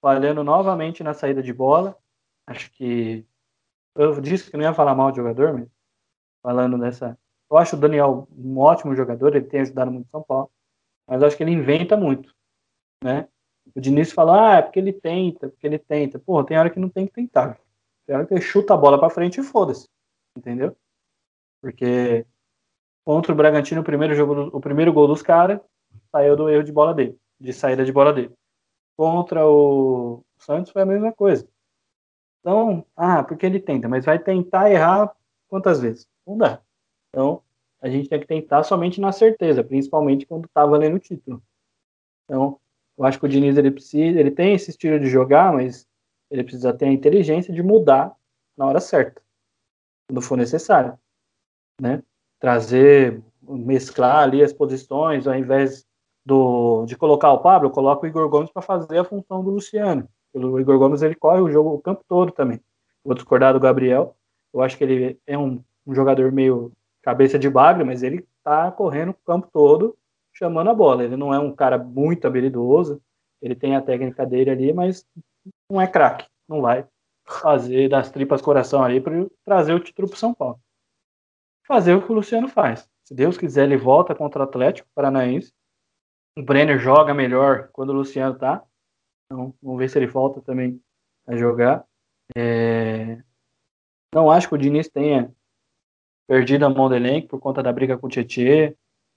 [SPEAKER 3] falhando novamente na saída de bola. Acho que eu disse que não ia falar mal de jogador, mas falando dessa eu acho o Daniel um ótimo jogador, ele tem ajudado muito o São Paulo, mas acho que ele inventa muito, né? O Diniz fala, ah, é porque ele tenta, porque ele tenta. Porra, tem hora que não tem que tentar. Tem hora que ele chuta a bola para frente e foda-se, entendeu? Porque contra o Bragantino, o primeiro jogo, o primeiro gol dos caras saiu do erro de bola dele, de saída de bola dele. Contra o Santos foi a mesma coisa. Então, ah, porque ele tenta, mas vai tentar errar quantas vezes? Não dá. Então, a gente tem que tentar somente na certeza, principalmente quando está valendo o título. Então, eu acho que o Diniz ele precisa, ele tem esse estilo de jogar, mas ele precisa ter a inteligência de mudar na hora certa, quando for necessário, né? Trazer, mesclar ali as posições, ao invés do, de colocar o Pablo, coloca o Igor Gomes para fazer a função do Luciano. O Igor Gomes ele corre o jogo o campo todo também. Vou discordar do Gabriel. Eu acho que ele é um, um jogador meio cabeça de bagre, mas ele tá correndo o campo todo chamando a bola. Ele não é um cara muito habilidoso, ele tem a técnica dele ali, mas não é craque. Não vai fazer das tripas coração ali para trazer o título para São Paulo. Fazer o que o Luciano faz. Se Deus quiser, ele volta contra o Atlético Paranaense. O Brenner joga melhor quando o Luciano tá. Então, vamos ver se ele volta também a jogar. É... Não acho que o Diniz tenha perdido a mão do elenco por conta da briga com o Tietchan.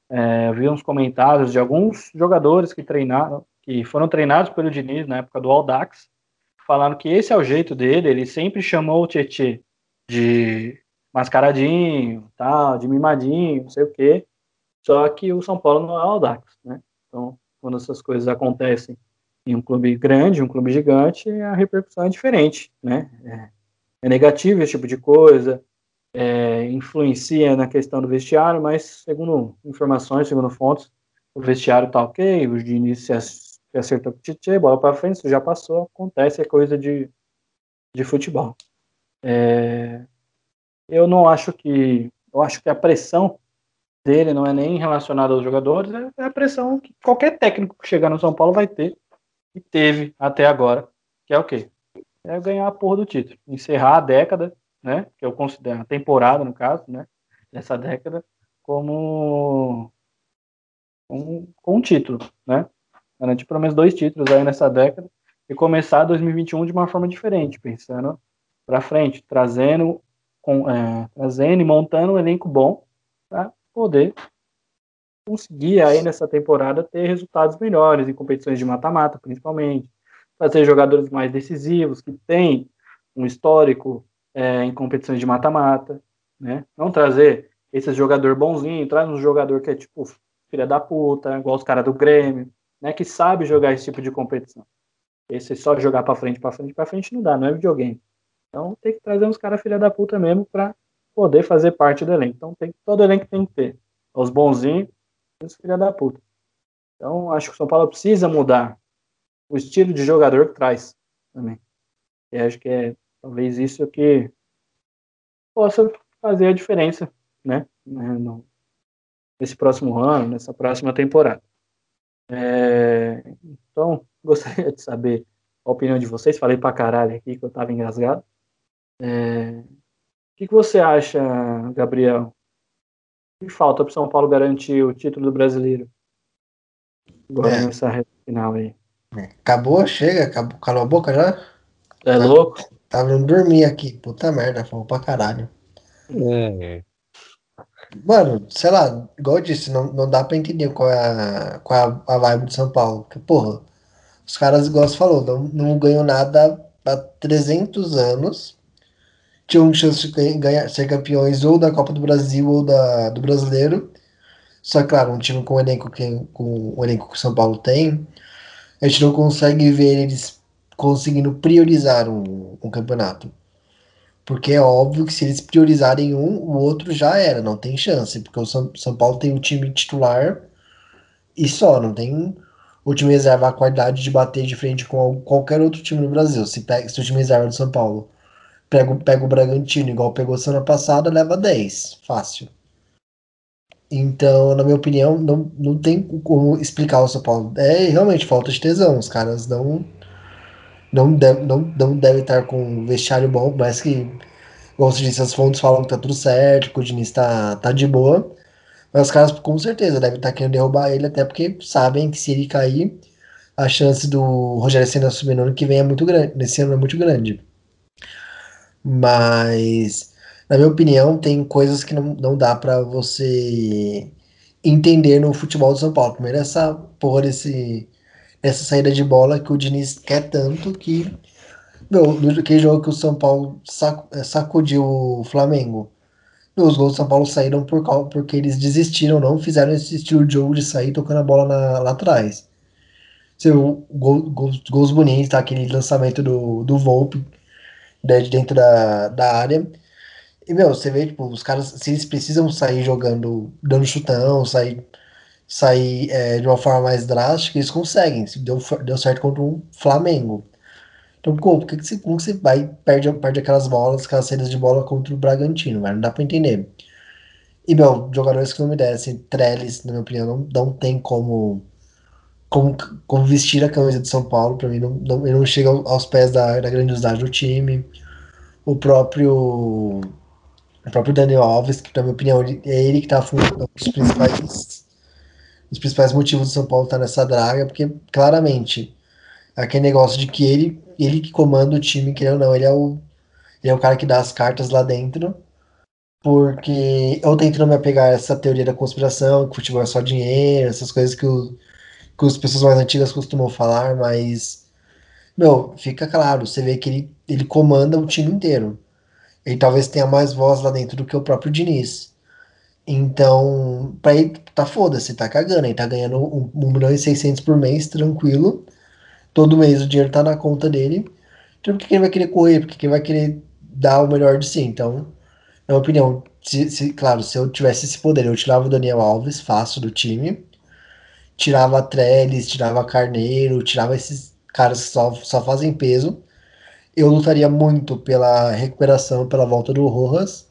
[SPEAKER 3] É, vi uns comentários de alguns jogadores que treinaram, que foram treinados pelo Diniz na época do Aldax, falando que esse é o jeito dele, ele sempre chamou o Tietchan de mascaradinho, tal, de mimadinho, não sei o quê. Só que o São Paulo não é o né? Então, quando essas coisas acontecem em um clube grande, um clube gigante, a repercussão é diferente, né? É, é negativo esse tipo de coisa, é, influencia na questão do vestiário, mas segundo informações, segundo fontes, o vestiário tá ok, o Diniz se acertou com o Tite, bola para frente, isso já passou, acontece, é coisa de, de futebol. É, eu não acho que, eu acho que a pressão dele não é nem relacionada aos jogadores, é a pressão que qualquer técnico que chegar no São Paulo vai ter, e teve até agora, que é o quê? É ganhar a porra do título, encerrar a década né, que eu considero a temporada, no caso, né, dessa década, como com, com um título, né, garantir pelo menos dois títulos aí nessa década e começar 2021 de uma forma diferente, pensando para frente, trazendo, com, é, trazendo e montando um elenco bom para poder conseguir aí nessa temporada ter resultados melhores em competições de mata-mata, principalmente, trazer jogadores mais decisivos que têm um histórico é, em competições de mata-mata, né? Não trazer esse jogador bonzinho, traz um jogador que é tipo filha da puta, igual os caras do Grêmio, né? Que sabe jogar esse tipo de competição. Esse só jogar para frente, para frente, para frente não dá, não é videogame. Então tem que trazer uns caras filha da puta mesmo para poder fazer parte do elenco. Então tem todo elenco tem que ter os bonzinhos e os filha da puta. Então acho que o São Paulo precisa mudar o estilo de jogador que traz também. E acho que é Talvez isso que possa fazer a diferença, né? né nesse próximo ano, nessa próxima temporada. É, então, <laughs> gostaria de saber a opinião de vocês. Falei pra caralho aqui que eu tava engasgado. É, o que, que você acha, Gabriel? O que falta para São Paulo garantir o título do brasileiro? Agora é. nessa reta final aí.
[SPEAKER 2] Acabou? Chega? Acabou, calou a boca já?
[SPEAKER 3] É louco?
[SPEAKER 2] Tava indo dormir aqui. Puta merda, falou pra caralho. É. Mano, sei lá, igual eu disse, não, não dá pra entender qual é a, qual é a vibe de São Paulo. Porque, porra, os caras, igual você falou, não, não ganham nada há 300 anos. Tinham chance de ganhar, ser campeões ou da Copa do Brasil ou da, do Brasileiro. Só que, claro, um time com o elenco que, com o elenco que o São Paulo tem, a gente não consegue ver eles conseguindo priorizar um, um campeonato. Porque é óbvio que se eles priorizarem um, o outro já era, não tem chance. Porque o São, São Paulo tem o time titular e só, não tem o time reserva a qualidade de bater de frente com qualquer outro time no Brasil. Se, pega, se o time reserva do São Paulo pega, pega o Bragantino igual pegou semana passada, leva 10, fácil. Então, na minha opinião, não, não tem como explicar o São Paulo. É realmente falta de tesão. Os caras não não deve, não, não deve estar com um vestiário bom, mas que, como você disse, as fontes falam que tá tudo certo, que o Diniz tá, tá de boa. Mas os caras com certeza devem estar querendo derrubar ele, até porque sabem que se ele cair, a chance do Rogério Senna subir no ano que vem é muito grande. Nesse ano é muito grande. Mas, na minha opinião, tem coisas que não, não dá para você entender no futebol do São Paulo. Primeiro, essa porra desse essa saída de bola que o Diniz quer tanto que. Meu, aquele jogo que o São Paulo é, sacudiu o Flamengo. os gols do São Paulo saíram por porque eles desistiram, não fizeram esse estilo de jogo de sair tocando a bola na, lá atrás. seu gol, gols, gols bonitos, tá? aquele lançamento do, do Volpe né, de dentro da, da área. E, meu, você vê, tipo, os caras, se eles precisam sair jogando, dando chutão, sair, sair é, de uma forma mais drástica, eles conseguem. Deu, deu certo contra um Flamengo. Então, pô, por que, que você, como que você vai perde, perde aquelas bolas, aquelas saídas de bola contra o Bragantino, velho? Não dá pra entender. E, meu, jogadores que não me dessem, Trellis, na minha opinião, não, não tem como, como, como vestir a camisa de São Paulo. Pra mim, não, não, ele não chega aos pés da, da grandiosidade do time. O próprio o próprio Daniel Alves, que na minha opinião é ele que está fundando os principais os principais motivos do São Paulo estar tá nessa draga, porque claramente aquele negócio de que ele ele que comanda o time, que ou não, ele é o ele é o cara que dá as cartas lá dentro. Porque eu tento não me apegar a essa teoria da conspiração, que futebol é só dinheiro, essas coisas que, o, que as pessoas mais antigas costumam falar, mas meu, fica claro, você vê que ele, ele comanda o time inteiro ele talvez tenha mais voz lá dentro do que o próprio Diniz. Então, pra ele, tá foda-se, tá cagando. Ele tá ganhando 1 milhão e 600 por mês, tranquilo. Todo mês o dinheiro tá na conta dele. Então, por que, ele vai querer correr? Por que, ele vai querer dar o melhor de si? Então, na minha opinião, se, se, claro, se eu tivesse esse poder, eu tirava o Daniel Alves fácil do time. Tirava Trellis, tirava Carneiro, tirava esses caras que só, só fazem peso eu lutaria muito pela recuperação, pela volta do Rojas,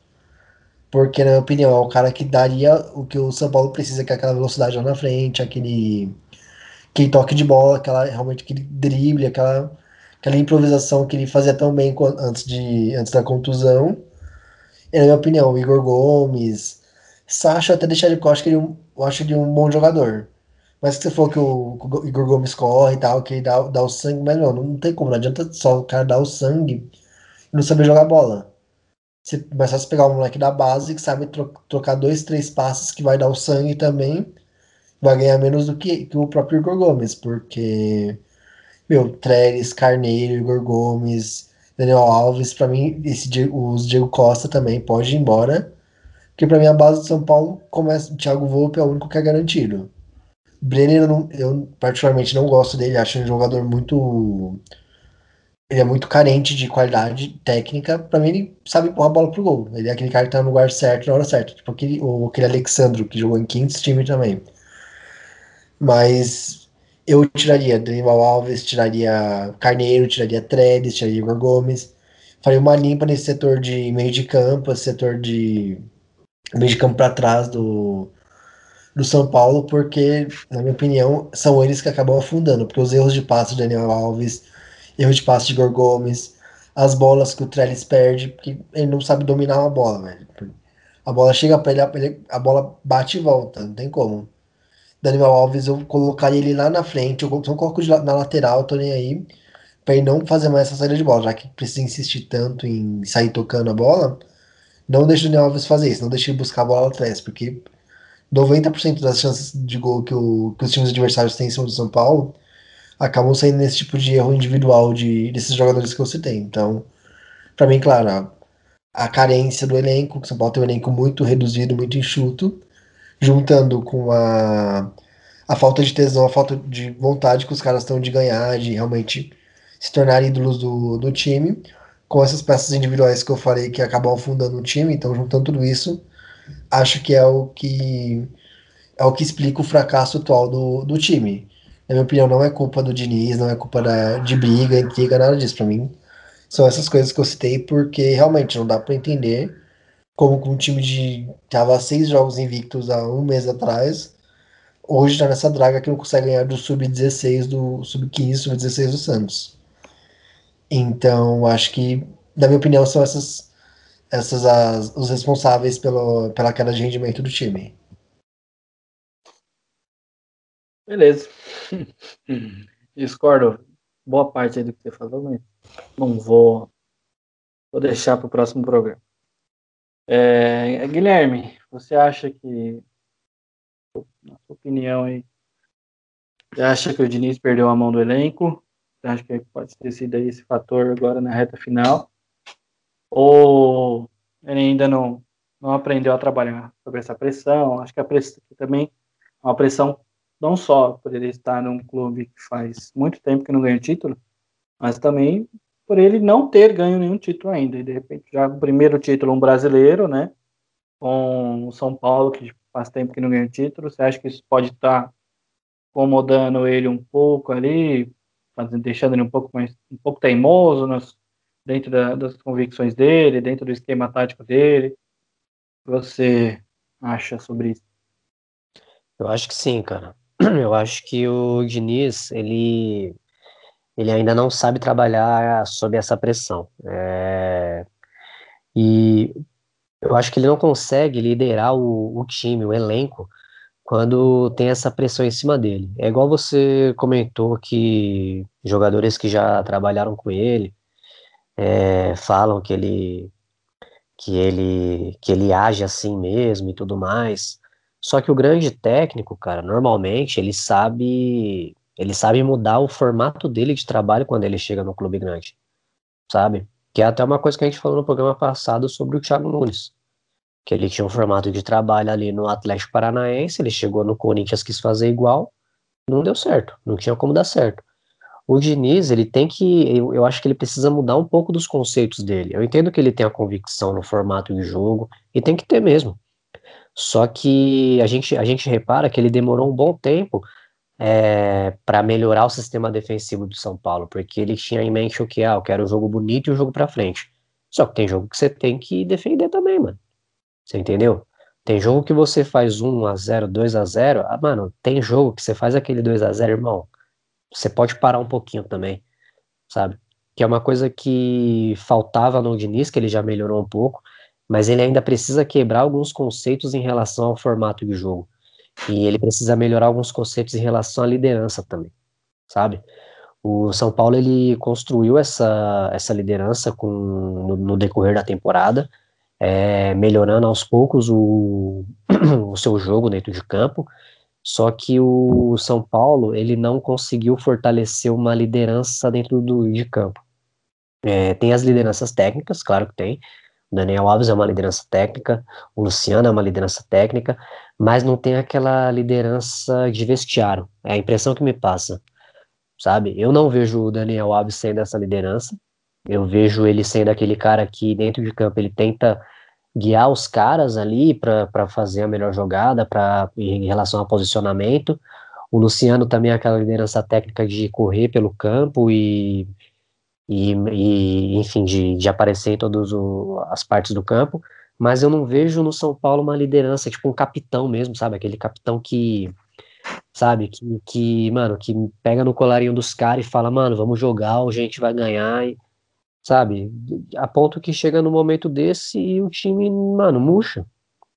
[SPEAKER 2] porque, na minha opinião, é o cara que daria o que o São Paulo precisa, que é aquela velocidade lá na frente, aquele, aquele toque de bola, aquela, realmente aquele drible, aquela, aquela improvisação que ele fazia tão bem antes, de, antes da contusão. E, na minha opinião, o Igor Gomes, Sacha até deixaria, porque eu que ele, é eu acho ele um bom jogador. Mas que você falou que o, Igor Gomes corre e tal, que dá, dá o sangue, mas não, não tem como, não adianta só o cara dar o sangue e não saber jogar bola. Você, mas só você pegar um moleque da base que sabe tro, trocar dois, três passes que vai dar o sangue também, vai ganhar menos do que, que o próprio Igor Gomes, porque, meu, Trellis, Carneiro, Igor Gomes, Daniel Alves, para mim, esse, os Diego Costa também pode ir embora, porque para mim a base do São Paulo começa, o Thiago Volpe é o único que é garantido. Brenner, eu, eu, particularmente não gosto dele, acho um jogador muito. Ele é muito carente de qualidade técnica. Pra mim, ele sabe empurrar a bola pro gol. Ele é aquele cara que tá no lugar certo na hora certa. Tipo aquele, ou aquele Alexandro que jogou em quinto time também. Mas eu tiraria Daniel Alves, tiraria Carneiro, tiraria Tredes, tiraria Igor Gomes. Faria uma limpa nesse setor de meio de campo, setor de meio de campo para trás do, do São Paulo, porque, na minha opinião, são eles que acabam afundando, porque os erros de passe de Daniel Alves, erros de passe de Igor Gomes, as bolas que o Trellis perde, porque ele não sabe dominar uma bola, velho. A bola chega pra ele, a bola bate e volta, não tem como. Daniel Alves, eu colocaria ele lá na frente, eu só coloco na lateral, tô nem aí, pra ele não fazer mais essa saída de bola, já que precisa insistir tanto em sair tocando a bola, não deixe o Daniel Alves fazer isso, não deixe ele buscar a bola atrás, porque 90% das chances de gol que, o, que os times adversários têm em cima do São Paulo acabam saindo nesse tipo de erro individual de, desses jogadores que você tem. Então, para mim, claro, a, a, carência do elenco, que o São Paulo tem um elenco muito reduzido, muito enxuto, juntando com a, a falta de tesão, a falta de vontade que os caras estão de ganhar, de realmente se tornar ídolos do, do time, com essas peças individuais que eu falei que acabam afundando o time, então juntando tudo isso, acho que é o que é o que explica o fracasso atual do, do time. Na minha opinião, não é culpa do Diniz, não é culpa da, de briga, intriga, nada disso. Para mim, são essas coisas que eu citei, porque realmente não dá para entender como um time de tava seis jogos invictos há um mês atrás, hoje está nessa draga que não consegue ganhar do sub-16, do sub-15, sub-16 do Santos. Então, acho que, na minha opinião, são essas essas as, os responsáveis pelo, pela queda de rendimento do time.
[SPEAKER 3] Beleza. <laughs> Discordo boa parte do que você falou, mas não vou, vou deixar para o próximo programa. É, Guilherme, você acha que, na sua opinião aí, você acha que o Diniz perdeu a mão do elenco? Você acha que pode ter sido esse fator agora na reta final? Ou ele ainda não, não aprendeu a trabalhar sobre essa pressão. Acho que a pressão também é uma pressão não só por ele estar num clube que faz muito tempo que não ganha título, mas também por ele não ter ganho nenhum título ainda. E de repente, já o primeiro título, um brasileiro, né? Com o São Paulo, que faz tempo que não ganha título. Você acha que isso pode estar incomodando ele um pouco ali, fazendo, deixando ele um pouco mais um pouco teimoso nas, dentro da, das convicções dele, dentro do esquema tático dele? O que você acha sobre isso?
[SPEAKER 1] Eu acho que sim, cara. <clears throat> Eu acho que o Diniz, ele, ele ainda não sabe trabalhar sob essa pressão. É, e eu acho que ele não consegue liderar o, o time, o elenco, quando tem essa pressão em cima dele. É igual você comentou que jogadores que já trabalharam com ele é, falam que ele que ele que ele age assim mesmo e tudo mais. Só que o grande técnico, cara, normalmente ele sabe ele sabe mudar o formato dele de trabalho quando ele chega no clube grande, sabe? Que é até uma coisa que a gente falou no programa passado sobre o Thiago Nunes que ele tinha um formato de trabalho ali no Atlético Paranaense, ele chegou no Corinthians, quis fazer igual, não deu certo, não tinha como dar certo. O Diniz, ele tem que, eu, eu acho que ele precisa mudar um pouco dos conceitos dele. Eu entendo que ele tem a convicção no formato de jogo, e tem que ter mesmo. Só que a gente, a gente repara que ele demorou um bom tempo é, para melhorar o sistema defensivo do São Paulo, porque ele tinha em mente o que? Ah, eu quero o jogo bonito e o jogo para frente. Só que tem jogo que você tem que defender também, mano. Você entendeu? Tem jogo que você faz 1 a 0 2 a 0 ah, mano, tem jogo que você faz aquele 2 a 0 irmão. Você pode parar um pouquinho também, sabe? Que é uma coisa que faltava no Diniz, que ele já melhorou um pouco, mas ele ainda precisa quebrar alguns conceitos em relação ao formato de jogo. E ele precisa melhorar alguns conceitos em relação à liderança também, sabe? O São Paulo ele construiu essa, essa liderança com, no, no decorrer da temporada, é, melhorando aos poucos o, <clears throat> o seu jogo dentro de campo, só que o São Paulo ele não conseguiu fortalecer uma liderança dentro do, de campo. É, tem as lideranças técnicas, claro que tem. O Daniel Alves é uma liderança técnica, o Luciano é uma liderança técnica, mas não tem aquela liderança de vestiário. É a impressão que me passa, sabe? Eu não vejo o Daniel Alves sendo essa liderança. Eu vejo ele sendo aquele cara que dentro de campo ele tenta guiar os caras ali para fazer a melhor jogada, para em relação ao posicionamento. O Luciano também é aquela liderança técnica de correr pelo campo e, e, e enfim, de, de aparecer em todas as partes do campo. Mas eu não vejo no São Paulo uma liderança, tipo um capitão mesmo, sabe? Aquele capitão que, sabe, que, que mano, que pega no colarinho dos caras e fala, mano, vamos jogar, a gente vai ganhar. E, sabe? A ponto que chega no momento desse e o time, mano, murcha,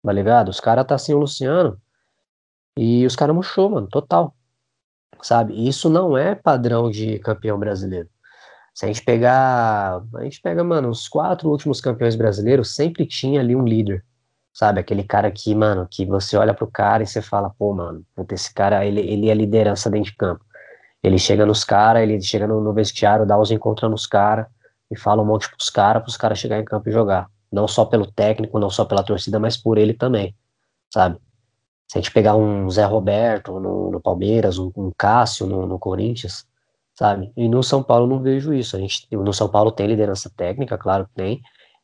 [SPEAKER 1] tá ligado? Os caras tá sem o Luciano e os caras murchou, mano, total, sabe? Isso não é padrão de campeão brasileiro. Se a gente pegar, a gente pega, mano, os quatro últimos campeões brasileiros, sempre tinha ali um líder, sabe? Aquele cara que, mano, que você olha pro cara e você fala, pô, mano, esse cara, ele, ele é liderança dentro de campo. Ele chega nos caras, ele chega no, no vestiário, dá os encontros nos caras, e fala um monte pros caras, pros caras chegar em campo e jogar. Não só pelo técnico, não só pela torcida, mas por ele também, sabe? Se a gente pegar um Zé Roberto no, no Palmeiras, um, um Cássio no, no, Corinthians, sabe? E no São Paulo não vejo isso. A gente, no São Paulo tem liderança técnica, claro que tem,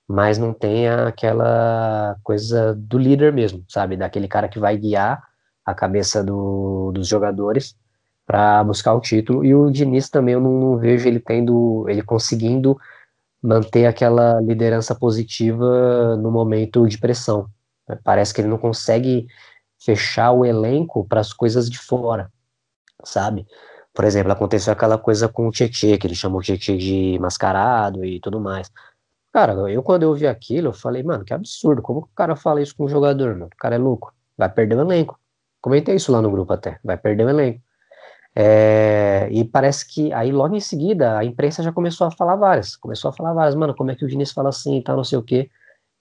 [SPEAKER 1] mas não tem aquela coisa do líder mesmo, sabe? Daquele cara que vai guiar a cabeça do, dos jogadores para buscar o título. E o Diniz também eu não, não vejo ele tendo, ele conseguindo manter aquela liderança positiva no momento de pressão. Parece que ele não consegue fechar o elenco para as coisas de fora, sabe? Por exemplo, aconteceu aquela coisa com o Tietchan, que ele chamou o Tietchan de mascarado e tudo mais. Cara, eu quando eu vi aquilo, eu falei, mano, que absurdo, como que o cara fala isso com um jogador, mano? O cara é louco, vai perder o elenco. Comentei isso lá no grupo até, vai perder o elenco. É, e parece que aí logo em seguida a imprensa já começou a falar várias, começou a falar várias, mano, como é que o Diniz fala assim e tal, não sei o quê.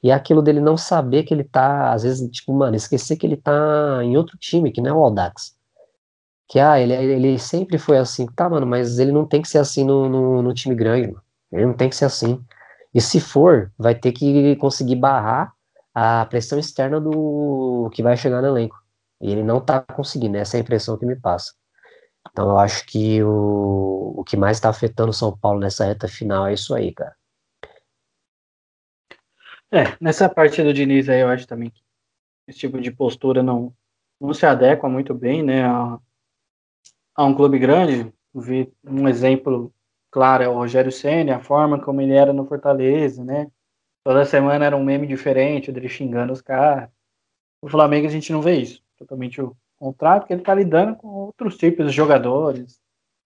[SPEAKER 1] E aquilo dele não saber que ele tá, às vezes, tipo, mano, esquecer que ele tá em outro time, que não é o Aldax. Que, ah, ele, ele sempre foi assim, tá, mano, mas ele não tem que ser assim no, no, no time grande, mano. Ele não tem que ser assim. E se for, vai ter que conseguir barrar a pressão externa do que vai chegar no elenco. E ele não tá conseguindo, essa é a impressão que me passa. Então eu acho que o, o que mais está afetando o São Paulo nessa reta final é isso aí, cara.
[SPEAKER 3] É, nessa parte do Diniz aí eu acho também que esse tipo de postura não, não se adequa muito bem, né, a, a um clube grande. Vi um exemplo claro é o Rogério Senna, a forma como ele era no Fortaleza, né? Toda semana era um meme diferente, dele xingando os caras. O Flamengo a gente não vê isso. Totalmente o contrário, porque ele tá lidando com outros tipos de jogadores,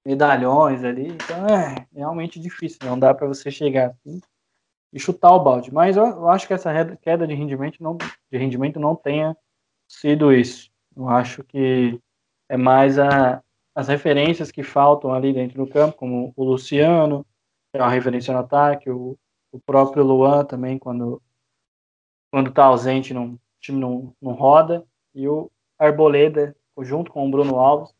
[SPEAKER 3] medalhões ali. Então é realmente difícil. Não dá para você chegar assim e chutar o balde. Mas eu, eu, acho que essa queda de rendimento não, de rendimento não tenha sido isso. Eu acho que é mais a, as referências que faltam ali dentro do campo, como o Luciano, que é uma referência no ataque, o, o próprio Luan também, quando quando está ausente, o time não, não roda, e o Arboleda, junto com o Bruno Alves,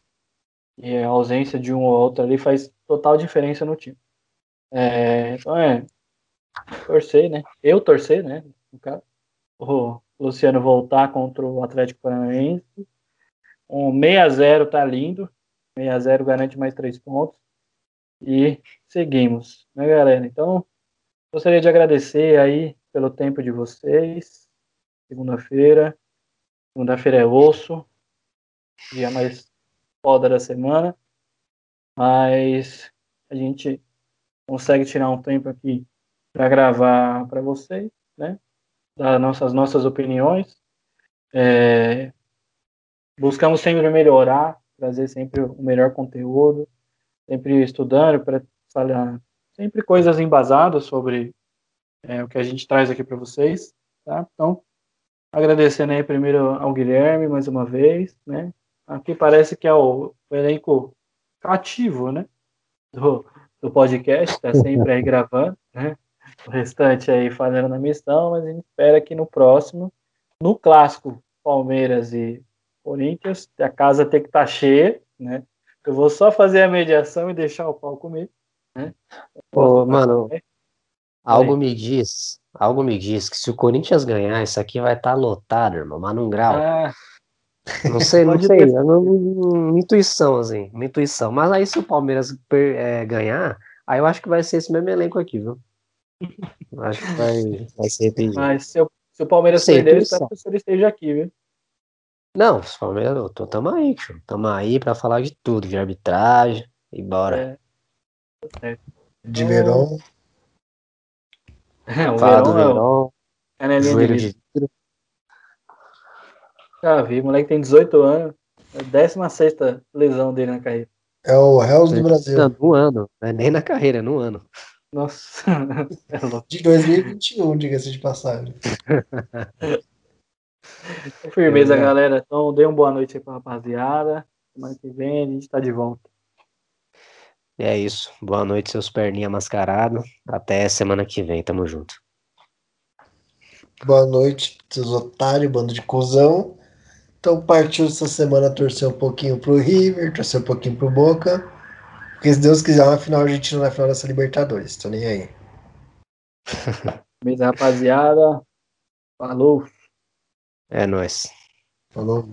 [SPEAKER 3] e a ausência de um ou outro ali faz total diferença no time. É, então é, torcer, né? Eu torcer, né? O Luciano voltar contra o Atlético Paranaense. Um 6 a 0 tá lindo. 6 a 0 garante mais três pontos. E seguimos, né, galera? Então, gostaria de agradecer aí pelo tempo de vocês. Segunda-feira. Segunda-feira é osso. Dia mais foda da semana. Mas a gente consegue tirar um tempo aqui para gravar para vocês, né? Das nossas, nossas opiniões. É, buscamos sempre melhorar, trazer sempre o melhor conteúdo, sempre estudando para falar sempre coisas embasadas sobre é, o que a gente traz aqui para vocês, tá? Então, agradecendo aí primeiro ao Guilherme mais uma vez, né? Aqui parece que é o, elenco ativo, né? Do, do podcast, está sempre aí gravando, né? O restante aí fazendo na missão, mas a gente espera que no próximo, no clássico Palmeiras e Corinthians, a casa tem que estar tá cheia, né? Eu vou só fazer a mediação e deixar o pau comer, né?
[SPEAKER 1] Ô, mano, algo me diz, algo me diz que se o Corinthians ganhar, isso aqui vai estar tá lotado, irmão, mas num grau. Ah, não sei, não sei, é uma, uma, intuição, assim, uma intuição. Mas aí se o Palmeiras é, ganhar, aí eu acho que vai ser esse mesmo elenco aqui, viu? Acho que vai, vai ser repetido.
[SPEAKER 3] Mas se, eu, se o Palmeiras Sem perder, eu espero que o senhor esteja aqui, viu?
[SPEAKER 1] Não, o Palmeiras, eu tô, tamo aí, tio. Tamo aí pra falar de tudo, de arbitragem, e bora.
[SPEAKER 2] É. De verão.
[SPEAKER 3] É, o Fala verão, do verão. É o... Joelho de vidro. Já vi, o moleque tem 18 anos. É a 16 lesão dele na carreira.
[SPEAKER 2] É o Hells do Brasil.
[SPEAKER 1] No ano, não é nem na carreira, no ano.
[SPEAKER 3] Nossa. <laughs>
[SPEAKER 2] É de 2021, diga-se de passagem.
[SPEAKER 3] Firmeza, é. galera. Então, dê uma boa noite aí pra rapaziada. Semana que vem a gente tá de volta.
[SPEAKER 1] É isso. Boa noite, seus perninha mascarado. Até semana que vem. Tamo junto.
[SPEAKER 2] Boa noite, seus otários, bando de cuzão. Então partiu essa semana torcer um pouquinho pro River, torcer um pouquinho pro Boca. Porque se Deus quiser, na final a gente não vai final dessa Libertadores. Tô nem aí. <laughs>
[SPEAKER 3] Beleza, rapaziada. Falou.
[SPEAKER 1] É nóis.
[SPEAKER 2] Falou.